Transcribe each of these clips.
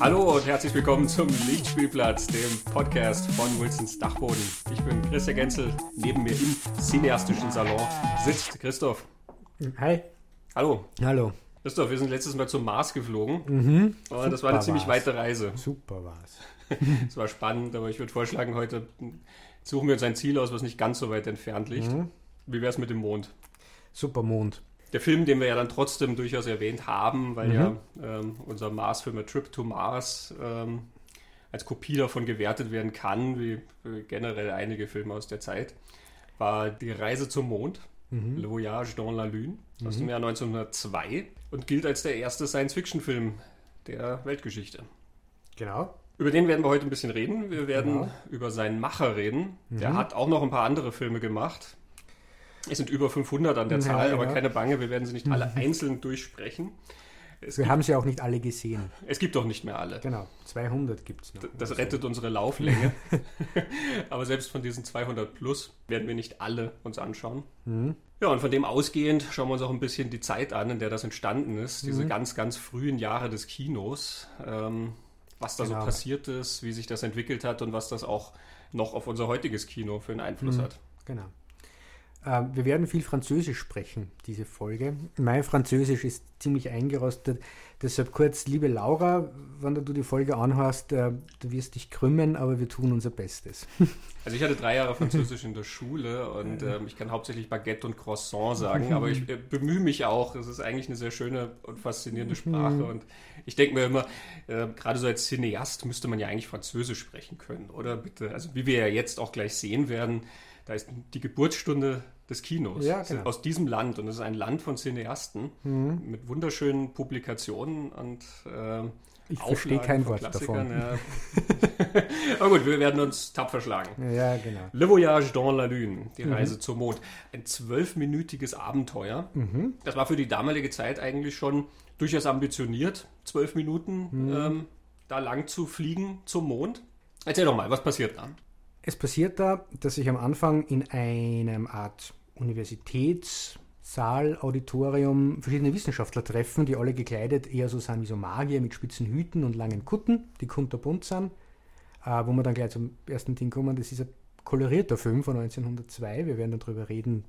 Hallo und herzlich willkommen zum Lichtspielplatz, dem Podcast von Wilsons Dachboden. Ich bin Christian Genzel. Neben mir im cineastischen Salon sitzt Christoph. Hi. Hallo. Hallo. Christoph, wir sind letztes Mal zum Mars geflogen. Mhm. Und das war eine ziemlich war's. weite Reise. Super war's. Es war spannend, aber ich würde vorschlagen, heute suchen wir uns ein Ziel aus, was nicht ganz so weit entfernt liegt. Mhm. Wie wäre es mit dem Mond? Super Mond. Der Film, den wir ja dann trotzdem durchaus erwähnt haben, weil Mhm. ja ähm, unser Mars-Film A Trip to Mars ähm, als Kopie davon gewertet werden kann, wie äh, generell einige Filme aus der Zeit, war Die Reise zum Mond, Mhm. Le Voyage dans la Lune, aus dem Jahr 1902 und gilt als der erste Science-Fiction-Film der Weltgeschichte. Genau. Über den werden wir heute ein bisschen reden. Wir werden Genau. über seinen Macher reden. Der Mhm. hat auch noch ein paar andere Filme gemacht. Es sind über 500 an der Ja, Zahl, aber keine Bange, wir werden sie nicht alle einzeln durchsprechen. Es Wir gibt, haben sie auch nicht alle gesehen. es gibt doch nicht mehr alle. Genau. 200 gibt's noch. Das rettet unsere Lauflänge. aber selbst von diesen 200 plus werden wir nicht alle uns anschauen. Mhm. Ja, und von dem ausgehend schauen wir uns auch ein bisschen die Zeit an, in der das entstanden ist. Mhm. Diese ganz, ganz frühen Jahre des Kinos. Ähm, was da so Genau. passiert ist, wie sich das entwickelt hat und was das auch noch auf unser heutiges Kino für einen Einfluss Mhm. hat. Genau. Ähm, wir werden viel Französisch sprechen, diese Folge. Mein Französisch ist ziemlich eingerostet. Deshalb kurz, liebe Laura, wenn du die Folge anhörst, äh, du wirst dich krümmen, aber wir tun unser Bestes. Also ich hatte drei Jahre Französisch in der Schule und ähm, ich kann hauptsächlich Baguette und Croissant sagen, aber ich äh, bemühe mich auch. Es ist eigentlich eine sehr schöne und faszinierende Sprache und ich denke mir immer, äh, gerade so als Cineast müsste man ja eigentlich Französisch sprechen können, oder bitte? Also wie wir ja jetzt auch gleich sehen werden, da ist die Geburtsstunde des Kinos Ja, genau. Mhm. aus diesem Land und es ist ein Land von Cineasten mit wunderschönen Publikationen und äh, Ich verstehe kein Wort davon. Ja. aber gut, wir werden uns tapfer schlagen. Ja, genau. Le Voyage dans la Lune, die Mhm. Reise zum Mond. Ein zwölfminütiges Abenteuer. Mhm. Das war für die damalige Zeit eigentlich schon durchaus ambitioniert, zwölf Minuten Mhm. ähm, da lang zu fliegen zum Mond. Erzähl doch mal, was passiert da? Es passiert da, dass sich am Anfang in einem Art Universitätssaal, Auditorium verschiedene Wissenschaftler treffen, die alle gekleidet eher so sind wie so Magier mit spitzen Hüten und langen Kutten, die kunterbunt sind. Äh, wo wir dann gleich zum ersten Ding kommen, das ist ein kolorierter Film von 1902. Wir werden dann darüber reden,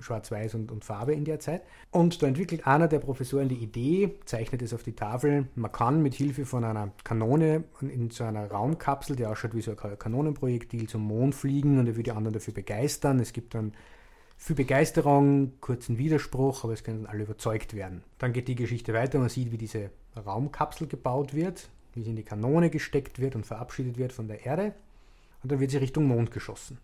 Schwarz-Weiß und, und Farbe in der Zeit. Und da entwickelt einer der Professoren die Idee, zeichnet es auf die Tafel. Man kann mit Hilfe von einer Kanone in so einer Raumkapsel, die ausschaut wie so ein Kanonenprojektil, zum Mond fliegen und er will die anderen dafür begeistern. Es gibt dann viel Begeisterung, kurzen Widerspruch, aber es können alle überzeugt werden. Dann geht die Geschichte weiter. Man sieht, wie diese Raumkapsel gebaut wird, wie sie in die Kanone gesteckt wird und verabschiedet wird von der Erde. Und dann wird sie Richtung Mond geschossen.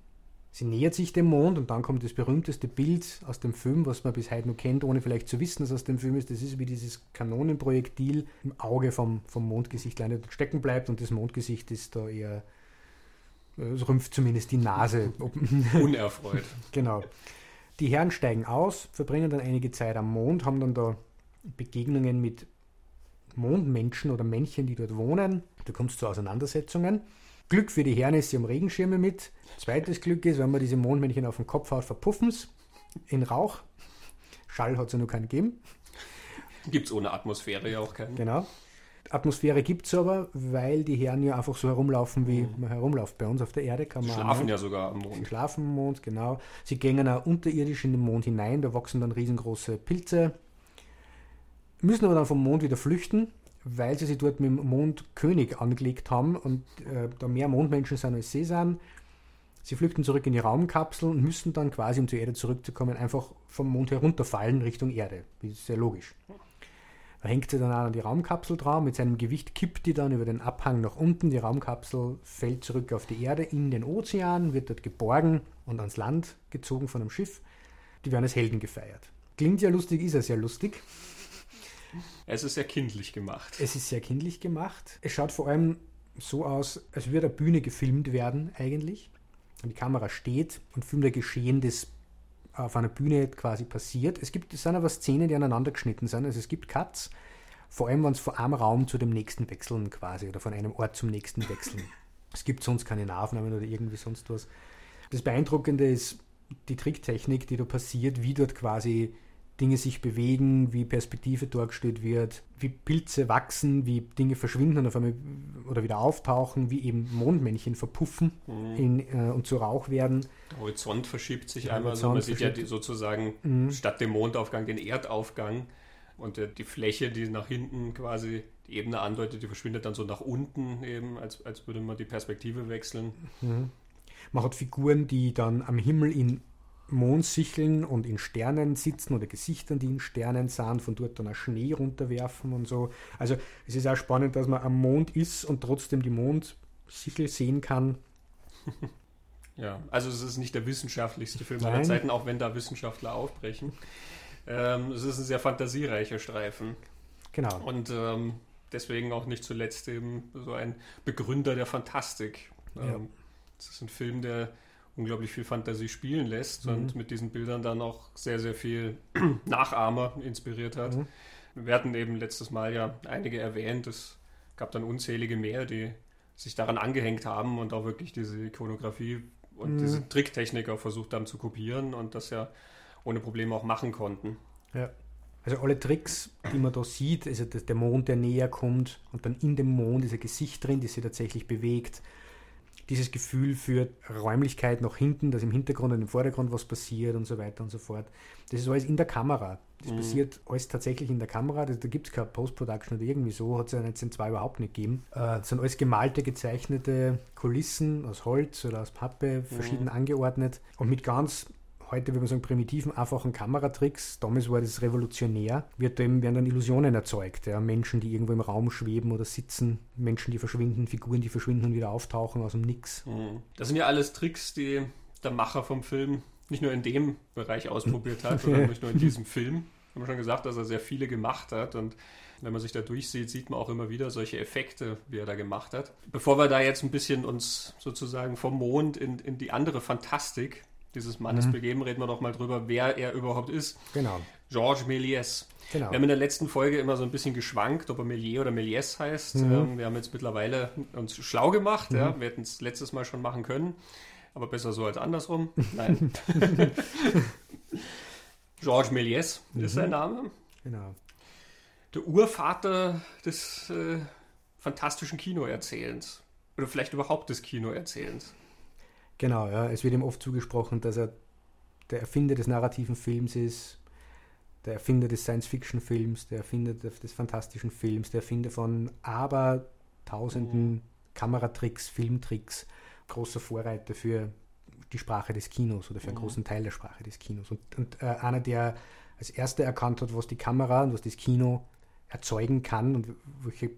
Sie nähert sich dem Mond und dann kommt das berühmteste Bild aus dem Film, was man bis heute noch kennt, ohne vielleicht zu wissen, dass es aus dem Film ist. Das ist wie dieses Kanonenprojektil im Auge vom, vom Mondgesicht landet und stecken bleibt und das Mondgesicht ist da eher, äh, es rümpft zumindest die Nase. Unerfreut. genau. Die Herren steigen aus, verbringen dann einige Zeit am Mond, haben dann da Begegnungen mit Mondmenschen oder Männchen, die dort wohnen. Da kommt es zu Auseinandersetzungen. Glück für die Herren ist, sie haben Regenschirme mit. Zweites Glück ist, wenn man diese Mondmännchen auf den Kopf haut, verpuffen sie in Rauch. Schall hat es ja noch keinen gegeben. Gibt es ohne Atmosphäre ja auch keinen. Genau. Atmosphäre gibt es aber, weil die Herren ja einfach so herumlaufen, wie man herumläuft bei uns auf der Erde. Kann man Schlafen auch- ja sogar am Sie Mond. schlafen am Mond, genau. Sie gehen auch unterirdisch in den Mond hinein, da wachsen dann riesengroße Pilze. Müssen aber dann vom Mond wieder flüchten, weil sie sich dort mit dem Mondkönig angelegt haben und äh, da mehr Mondmenschen sind als sie sind. Sie flüchten zurück in die Raumkapsel und müssen dann quasi, um zur Erde zurückzukommen, einfach vom Mond herunterfallen Richtung Erde. Das ist sehr logisch. Da hängt sie dann an die Raumkapsel dran. Mit seinem Gewicht kippt die dann über den Abhang nach unten. Die Raumkapsel fällt zurück auf die Erde in den Ozean, wird dort geborgen und ans Land gezogen von einem Schiff. Die werden als Helden gefeiert. Klingt ja lustig, ist ja lustig. Es ist sehr kindlich gemacht. Es ist sehr kindlich gemacht. Es schaut vor allem so aus, als würde eine Bühne gefilmt werden eigentlich. Und die Kamera steht und filmt ein Geschehen, das auf einer Bühne quasi passiert. Es gibt es sind aber Szenen, die aneinander geschnitten sind. Also es gibt Cuts, vor allem wenn es von einem Raum zu dem nächsten wechseln quasi oder von einem Ort zum nächsten wechseln. Es gibt sonst keine Nahaufnahmen oder irgendwie sonst was. Das Beeindruckende ist die Tricktechnik, die da passiert, wie dort quasi Dinge sich bewegen, wie Perspektive dargestellt wird, wie Pilze wachsen, wie Dinge verschwinden und auf einmal oder wieder auftauchen, wie eben Mondmännchen verpuffen mhm. in, äh, und zu Rauch werden. Der Horizont verschiebt sich Der einmal Horizont so. Man sieht ja die, sozusagen mhm. statt dem Mondaufgang den Erdaufgang und äh, die Fläche, die nach hinten quasi die Ebene andeutet, die verschwindet dann so nach unten eben, als, als würde man die Perspektive wechseln. Mhm. Man hat Figuren, die dann am Himmel in Mondsicheln und in Sternen sitzen oder Gesichtern, die in Sternen sind, von dort dann auch Schnee runterwerfen und so. Also es ist auch spannend, dass man am Mond ist und trotzdem die Mondsichel sehen kann. Ja, also es ist nicht der wissenschaftlichste Film aller Zeiten, auch wenn da Wissenschaftler aufbrechen. Ähm, es ist ein sehr fantasiereicher Streifen. Genau. Und ähm, deswegen auch nicht zuletzt eben so ein Begründer der Fantastik. Ja. Ähm, es ist ein Film, der unglaublich viel Fantasie spielen lässt mhm. und mit diesen Bildern dann auch sehr, sehr viel Nachahmer inspiriert hat. Mhm. Wir hatten eben letztes Mal ja einige erwähnt. Es gab dann unzählige mehr, die sich daran angehängt haben und auch wirklich diese Ikonografie und mhm. diese Tricktechnik auch versucht haben zu kopieren und das ja ohne Probleme auch machen konnten. Ja. Also alle Tricks, die man da sieht, also der Mond, der näher kommt und dann in dem Mond ist ein Gesicht drin, das sich tatsächlich bewegt dieses Gefühl für Räumlichkeit nach hinten, dass im Hintergrund und im Vordergrund was passiert und so weiter und so fort. Das ist alles in der Kamera. Das mhm. passiert alles tatsächlich in der Kamera. Da, da gibt es keine Post-Production oder irgendwie so, hat es ja 1902 überhaupt nicht gegeben. Äh, das sind alles gemalte, gezeichnete Kulissen aus Holz oder aus Pappe, verschieden mhm. angeordnet und mit ganz heute, würde man sagen, primitiven, einfachen Kameratricks, damals war das revolutionär, wird eben, werden dann Illusionen erzeugt. Ja? Menschen, die irgendwo im Raum schweben oder sitzen, Menschen, die verschwinden, Figuren, die verschwinden und wieder auftauchen aus dem Nix. Mhm. Das sind ja alles Tricks, die der Macher vom Film nicht nur in dem Bereich ausprobiert hat, sondern nicht nur in diesem Film. Haben wir schon gesagt, dass er sehr viele gemacht hat und wenn man sich da durchsieht, sieht man auch immer wieder solche Effekte, wie er da gemacht hat. Bevor wir da jetzt ein bisschen uns sozusagen vom Mond in, in die andere Fantastik dieses Mannes mhm. begeben, reden wir doch mal drüber, wer er überhaupt ist. Genau. Georges Méliès. Genau. Wir haben in der letzten Folge immer so ein bisschen geschwankt, ob er Méliès oder Méliès heißt. Mhm. Ähm, wir haben jetzt mittlerweile uns schlau gemacht. Mhm. Ja. Wir hätten es letztes Mal schon machen können, aber besser so als andersrum. Nein. Georges Méliès ist sein mhm. Name. Genau. Der Urvater des äh, fantastischen Kinoerzählens. Oder vielleicht überhaupt des Kinoerzählens. Genau, ja. Es wird ihm oft zugesprochen, dass er der Erfinder des narrativen Films ist, der Erfinder des Science-Fiction-Films, der Erfinder des fantastischen Films, der Erfinder von aber tausenden mhm. Kameratricks, Filmtricks, großer Vorreiter für die Sprache des Kinos oder für einen mhm. großen Teil der Sprache des Kinos. Und, und äh, einer, der als erster erkannt hat, was die Kamera und was das Kino erzeugen kann und welche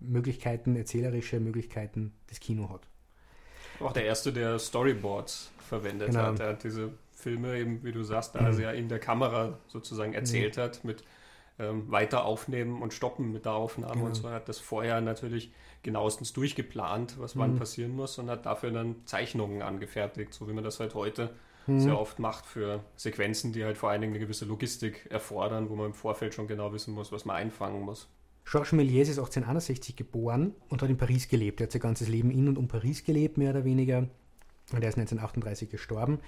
Möglichkeiten, erzählerische Möglichkeiten das Kino hat. Auch der erste, der Storyboards verwendet genau. hat. Er hat diese Filme eben, wie du sagst, da mhm. er in der Kamera sozusagen erzählt mhm. hat, mit ähm, weiter aufnehmen und stoppen mit der Aufnahme genau. und so. Er hat das vorher natürlich genauestens durchgeplant, was mhm. wann passieren muss und hat dafür dann Zeichnungen angefertigt, so wie man das halt heute mhm. sehr oft macht für Sequenzen, die halt vor allen Dingen eine gewisse Logistik erfordern, wo man im Vorfeld schon genau wissen muss, was man einfangen muss. Georges Méliès ist 1861 geboren und hat in Paris gelebt. Er hat sein ganzes Leben in und um Paris gelebt, mehr oder weniger. Und er ist 1938 gestorben.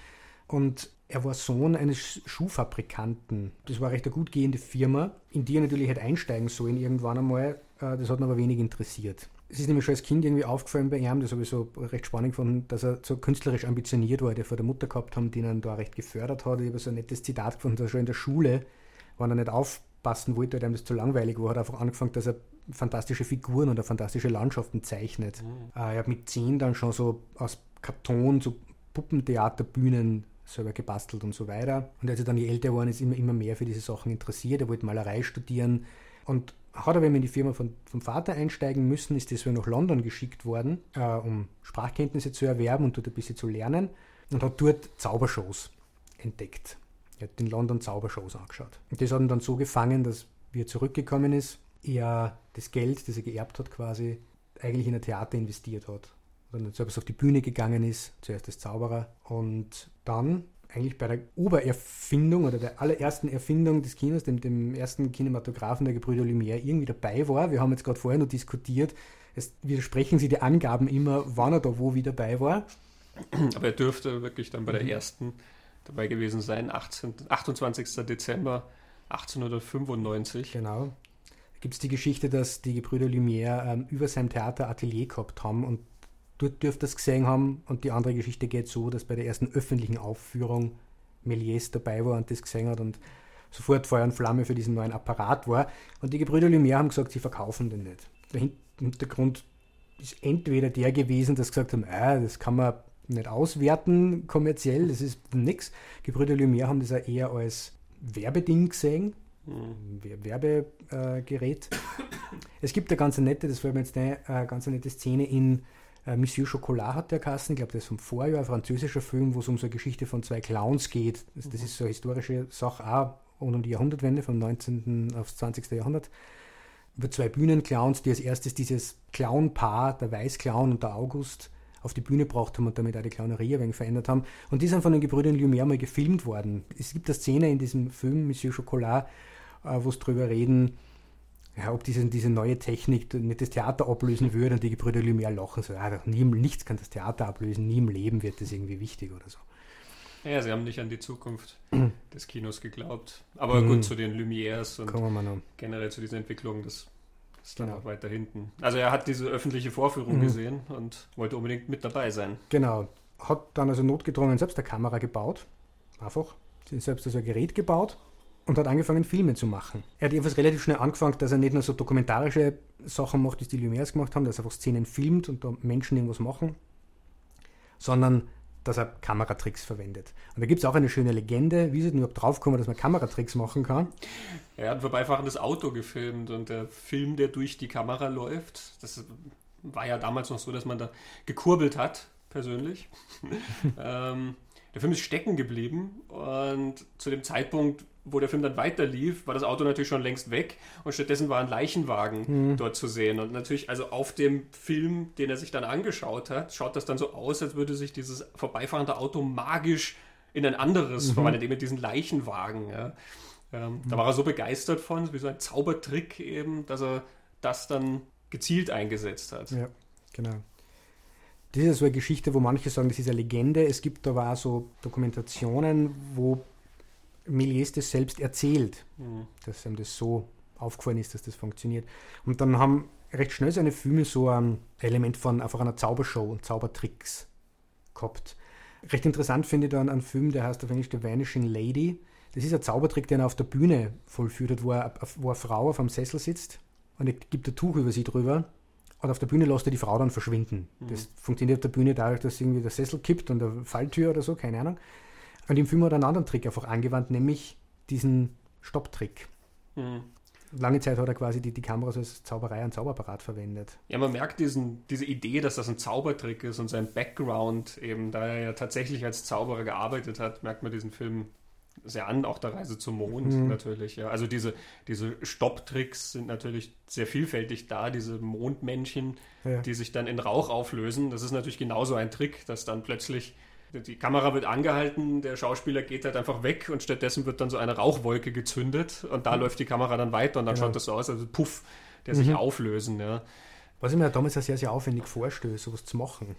Und er war Sohn eines Schuhfabrikanten. Das war recht eine gut gehende Firma, in die er natürlich hätte einsteigen sollen irgendwann einmal. Äh, das hat ihn aber wenig interessiert. Es ist nämlich schon als Kind irgendwie aufgefallen bei ihm, das habe ich so recht spannend gefunden, dass er so künstlerisch ambitioniert war, der vor der Mutter gehabt haben, die ihn da recht gefördert hat. Ich habe so ein nettes Zitat gefunden, dass schon in der Schule, wenn er nicht auf passen wollte, weil ihm das zu langweilig war, hat einfach angefangen, dass er fantastische Figuren oder fantastische Landschaften zeichnet. Mhm. Äh, er hat mit zehn dann schon so aus Karton so Puppentheaterbühnen selber gebastelt und so weiter. Und als er dann je älter war, ist immer, immer mehr für diese Sachen interessiert. Er wollte Malerei studieren und hat aber in die Firma von, vom Vater einsteigen müssen, ist deswegen nach London geschickt worden, äh, um Sprachkenntnisse zu erwerben und dort ein bisschen zu lernen und hat dort Zaubershows entdeckt. Er hat in London Zaubershows angeschaut. Und das hat ihn dann so gefangen, dass, wie er zurückgekommen ist, er das Geld, das er geerbt hat, quasi eigentlich in ein Theater investiert hat. Und dann selbst auf die Bühne gegangen ist, zuerst als Zauberer und dann eigentlich bei der Obererfindung oder der allerersten Erfindung des Kinos, dem, dem ersten Kinematografen der Gebrüder Lumière, irgendwie dabei war. Wir haben jetzt gerade vorher noch diskutiert, es widersprechen sie die Angaben immer, wann er da wo wie dabei war. Aber er dürfte wirklich dann bei der mhm. ersten dabei gewesen sein, 18, 28. Dezember 1895. Genau. Da gibt es die Geschichte, dass die Gebrüder Lumière ähm, über seinem Theater Atelier gehabt haben und dort dürfte das gesehen haben. Und die andere Geschichte geht so, dass bei der ersten öffentlichen Aufführung Méliès dabei war und das gesehen hat und sofort Feuer und Flamme für diesen neuen Apparat war. Und die Gebrüder Lumière haben gesagt, sie verkaufen den nicht. Der Hintergrund ist entweder der gewesen, dass sie gesagt haben, äh, das kann man nicht auswerten kommerziell, das ist nichts. Gebrüder Lumière haben das auch eher als Werbeding gesehen, mhm. Werbegerät. Äh, es gibt eine ganz nette, das fällt mir jetzt eine äh, ganz nette Szene in äh, Monsieur Chocolat hat der Kassen, ich glaube, das ist vom Vorjahr, ein französischer Film, wo es um so eine Geschichte von zwei Clowns geht. Das, das ist so eine historische Sache, auch um die Jahrhundertwende vom 19. aufs 20. Jahrhundert. Über zwei Bühnenclowns, die als erstes dieses Clown-Paar, der Weißclown und der August, auf die Bühne gebracht haben und damit auch die Clownerie ein wenig verändert haben. Und die sind von den Gebrüdern Lumière mal gefilmt worden. Es gibt eine Szene in diesem Film, Monsieur Chocolat, äh, wo es drüber reden, ja, ob diese, diese neue Technik nicht das Theater ablösen würde und die Gebrüder Lumière lachen so, ah, nie, nichts kann das Theater ablösen, nie im Leben wird das irgendwie wichtig oder so. Ja, sie haben nicht an die Zukunft des Kinos geglaubt. Aber mhm. gut, zu den Lumières und generell zu dieser Entwicklung, das ist dann genau. auch weiter hinten. Also er hat diese öffentliche Vorführung mhm. gesehen und wollte unbedingt mit dabei sein. Genau. Hat dann also notgedrungen selbst eine Kamera gebaut. Einfach. Selbst also ein Gerät gebaut und hat angefangen, Filme zu machen. Er hat jedenfalls relativ schnell angefangen, dass er nicht nur so dokumentarische Sachen macht, es die Lumières gemacht haben, dass er einfach Szenen filmt und da Menschen irgendwas machen, sondern dass er Kameratricks verwendet. Und da gibt es auch eine schöne Legende, wie sie denn überhaupt draufkommen, dass man Kameratricks machen kann. Er hat ein vorbeifahrendes Auto gefilmt und der Film, der durch die Kamera läuft, das war ja damals noch so, dass man da gekurbelt hat, persönlich. ähm, der Film ist stecken geblieben und zu dem Zeitpunkt wo der Film dann weiter lief, war das Auto natürlich schon längst weg und stattdessen war ein Leichenwagen mhm. dort zu sehen. Und natürlich, also auf dem Film, den er sich dann angeschaut hat, schaut das dann so aus, als würde sich dieses vorbeifahrende Auto magisch in ein anderes mhm. verwandeln, eben mit diesen Leichenwagen. Ja. Ähm, mhm. Da war er so begeistert von, wie so ein Zaubertrick eben, dass er das dann gezielt eingesetzt hat. Ja, genau. Das ist so eine Geschichte, wo manche sagen, das ist eine Legende. Es gibt aber auch so Dokumentationen, wo Méliès das selbst erzählt, mhm. dass ihm das so aufgefallen ist, dass das funktioniert. Und dann haben recht schnell seine Filme so ein Element von einfach einer Zaubershow und Zaubertricks gehabt. Recht interessant finde ich dann einen Film, der heißt auf Englisch The Vanishing Lady. Das ist ein Zaubertrick, den er auf der Bühne vollführt, wo, er, wo eine Frau auf einem Sessel sitzt und er gibt ein Tuch über sie drüber und auf der Bühne lässt er die Frau dann verschwinden. Mhm. Das funktioniert auf der Bühne dadurch, dass irgendwie der Sessel kippt und eine Falltür oder so, keine Ahnung. Und im Film hat er einen anderen Trick einfach angewandt, nämlich diesen Stopptrick. Mhm. Lange Zeit hat er quasi die, die Kameras als Zauberei und Zauberapparat verwendet. Ja, man merkt diesen, diese Idee, dass das ein Zaubertrick ist und sein Background eben, da er ja tatsächlich als Zauberer gearbeitet hat, merkt man diesen Film sehr an, auch der Reise zum Mond mhm. natürlich. Ja. Also diese, diese Stopptricks sind natürlich sehr vielfältig da, diese Mondmännchen, ja. die sich dann in Rauch auflösen. Das ist natürlich genauso ein Trick, dass dann plötzlich die Kamera wird angehalten, der Schauspieler geht halt einfach weg und stattdessen wird dann so eine Rauchwolke gezündet und da mhm. läuft die Kamera dann weiter und dann genau. schaut das so aus, also Puff, der mhm. sich auflösen. Ja. Was ich mir damals ja sehr, sehr aufwendig vorstelle, sowas zu machen.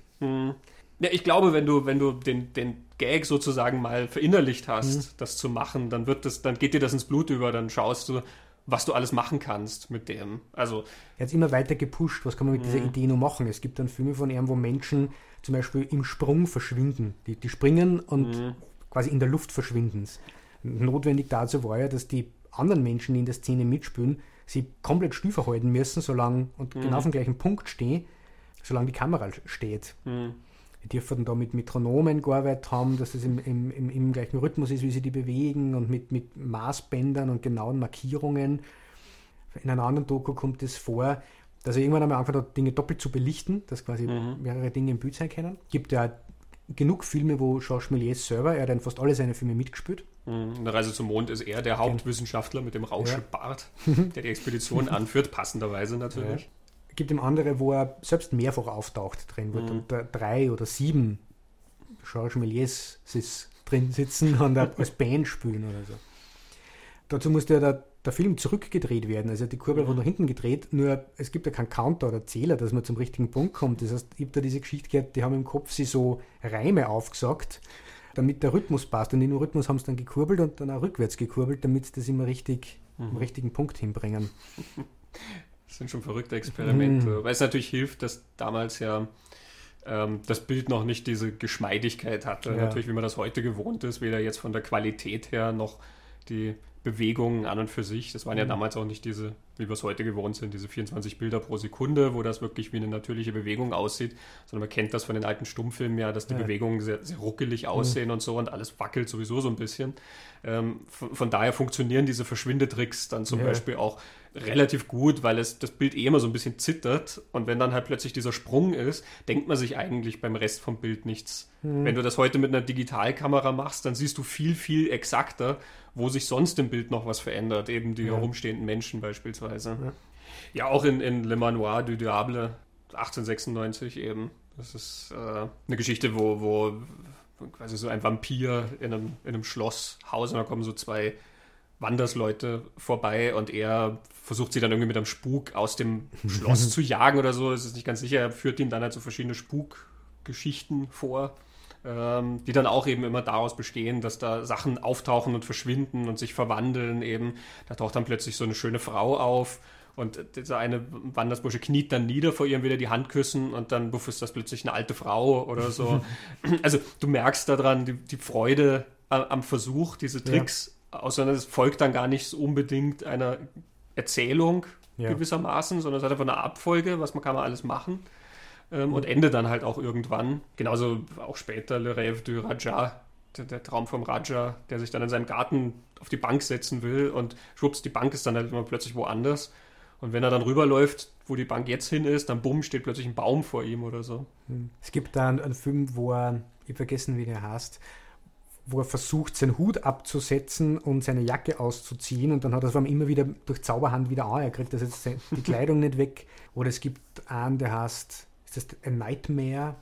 Ja, ich glaube, wenn du, wenn du den, den Gag sozusagen mal verinnerlicht hast, mhm. das zu machen, dann wird das, dann geht dir das ins Blut über, dann schaust du, was du alles machen kannst mit dem. Also er hat es immer weiter gepusht, was kann man mit dieser mhm. Idee nur machen. Es gibt dann Filme von ihm, wo Menschen zum Beispiel im Sprung verschwinden. Die, die springen und mhm. quasi in der Luft verschwinden. Notwendig dazu war ja, dass die anderen Menschen, die in der Szene mitspielen, sie komplett still verhalten müssen, solange und mhm. genau auf dem gleichen Punkt stehen, solange die Kamera steht. Mhm. Die dürfen da mit Metronomen gearbeitet haben, dass es im, im, im, im, gleichen Rhythmus ist, wie sie die bewegen und mit, mit Maßbändern und genauen Markierungen. In einer anderen Doku kommt es vor, dass er irgendwann einmal angefangen hat, Dinge doppelt zu belichten, dass quasi mhm. mehrere Dinge im Bild sein können. Gibt ja genug Filme, wo Georges Méliès selber, er hat in fast alle seine Filme mitgespielt. Mhm. In der Reise zum Mond ist er der Hauptwissenschaftler mit dem Rauschebart, ja. der die Expedition anführt, passenderweise natürlich. Ja. Gibt ihm andere, wo er selbst mehrfach auftaucht drin wird mhm. drei oder sieben Georges Méliès drin sitzen und als Band spielen oder so. Dazu musste er da der Film zurückgedreht werden. Also die Kurbel mhm. wurde nach hinten gedreht, nur es gibt ja keinen Counter oder Zähler, dass man zum richtigen Punkt kommt. Das heißt, ich habe da diese Geschichte gehört, die haben im Kopf sie so Reime aufgesagt, damit der Rhythmus passt. Und in dem Rhythmus haben sie dann gekurbelt und dann auch rückwärts gekurbelt, damit sie das immer richtig mhm. am richtigen Punkt hinbringen. Das sind schon verrückte Experimente. Mhm. Weil es natürlich hilft, dass damals ja ähm, das Bild noch nicht diese Geschmeidigkeit hatte. Ja. Natürlich, wie man das heute gewohnt ist, weder jetzt von der Qualität her noch die Bewegungen an und für sich. Das waren ja mhm. damals auch nicht diese, wie wir es heute gewohnt sind, diese 24 Bilder pro Sekunde, wo das wirklich wie eine natürliche Bewegung aussieht, sondern man kennt das von den alten Stummfilmen ja, dass die ja. Bewegungen sehr, sehr ruckelig mhm. aussehen mhm. und so und alles wackelt sowieso so ein bisschen. Ähm, von, von, daher funktionieren diese Verschwindetricks dann zum ja. Beispiel auch relativ gut, weil es das Bild eh immer so ein bisschen zittert und wenn dann halt plötzlich dieser Sprung ist, denkt man sich eigentlich beim Rest vom Bild nichts. Mhm. Wenn du das heute mit einer Digitalkamera machst, dann siehst du viel, viel exakter, wo sich sonst im Bild noch was verändert, eben die ja. herumstehenden Menschen beispielsweise. Ja, ja auch in, in Le Manoir du Diable 1896 eben. Das ist äh, eine Geschichte, wo, wo quasi so ein Vampir in einem, in einem Schloss haust und da kommen so zwei Wandersleute vorbei und er versucht sie dann irgendwie mit einem Spuk aus dem Schloss zu jagen oder so. Das ist nicht ganz sicher. Er führt ihm dann halt so verschiedene Spukgeschichten vor, ähm, die dann auch eben immer daraus bestehen, dass da Sachen auftauchen und verschwinden und sich verwandeln eben. Da taucht dann plötzlich so eine schöne Frau auf und dieser eine Wandersbursche kniet dann nieder vor ihr, will er die Hand küssen und dann buff ist das plötzlich eine alte Frau oder so. also du merkst daran die, die Freude am Versuch, diese Tricks außer es folgt dann gar nicht unbedingt einer Erzählung ja. gewissermaßen, sondern es hat einfach eine Abfolge, was man kann man alles machen ähm, und endet dann halt auch irgendwann. Genauso auch später Le Rêve du Raja, der, der, Traum vom Raja, der sich dann in seinem Garten auf die Bank setzen will und schwupps, die Bank ist dann halt immer plötzlich woanders. Und wenn er dann rüberläuft, wo die Bank jetzt hin ist, dann bumm, steht plötzlich ein Baum vor ihm oder so. Hm. Es gibt da einen, einen Film, wo er, ich vergessen, wie der heißt, wo er versucht, seinen Hut abzusetzen und seine Jacke auszuziehen und dann hat er es immer wieder durch Zauberhand wieder an. Er kriegt das jetzt die Kleidung nicht weg. Oder es gibt einen, der heißt, ist das ein Nightmare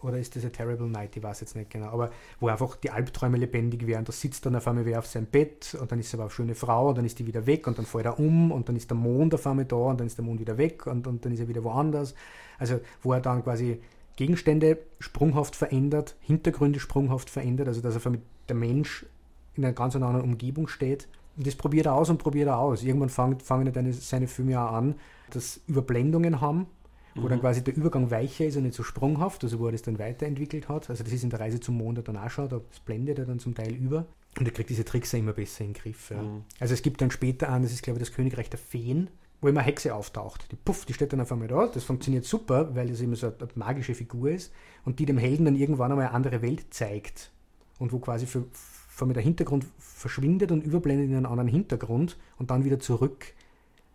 oder ist das a Terrible Night? Ich weiß jetzt nicht genau. Aber wo einfach die Albträume lebendig werden. Da sitzt dann auf einmal wer auf seinem Bett und dann ist er aber eine schöne Frau und dann ist die wieder weg und dann fällt er um und dann ist der Mond auf einmal da und dann ist der Mond wieder weg und, und dann ist er wieder woanders. Also wo er dann quasi Gegenstände sprunghaft verändert, Hintergründe sprunghaft verändert, also dass er der Mensch in einer ganz anderen Umgebung steht. Und das probiert er aus und probiert er aus. Irgendwann fangen, dann seine Filme auch an, dass Überblendungen haben, wo mhm. dann quasi der Übergang weicher ist und nicht so sprunghaft, also wo er das dann weiterentwickelt hat. Also das ist in der Reise zum Mond dann auch schon, da blendet er dann zum Teil über. Und er kriegt diese Tricks immer besser in den Griff. Ja. Mhm. Also es gibt dann später an, das ist glaube ich das Königreich der Feen, wo immer Hexe auftaucht. Die puff, die steht dann auf einmal da. Das funktioniert super, weil es immer so eine, eine magische Figur ist und die dem Helden dann irgendwann einmal eine andere Welt zeigt. Und wo quasi für, für der Hintergrund verschwindet und überblendet in einen anderen Hintergrund und dann wieder zurück.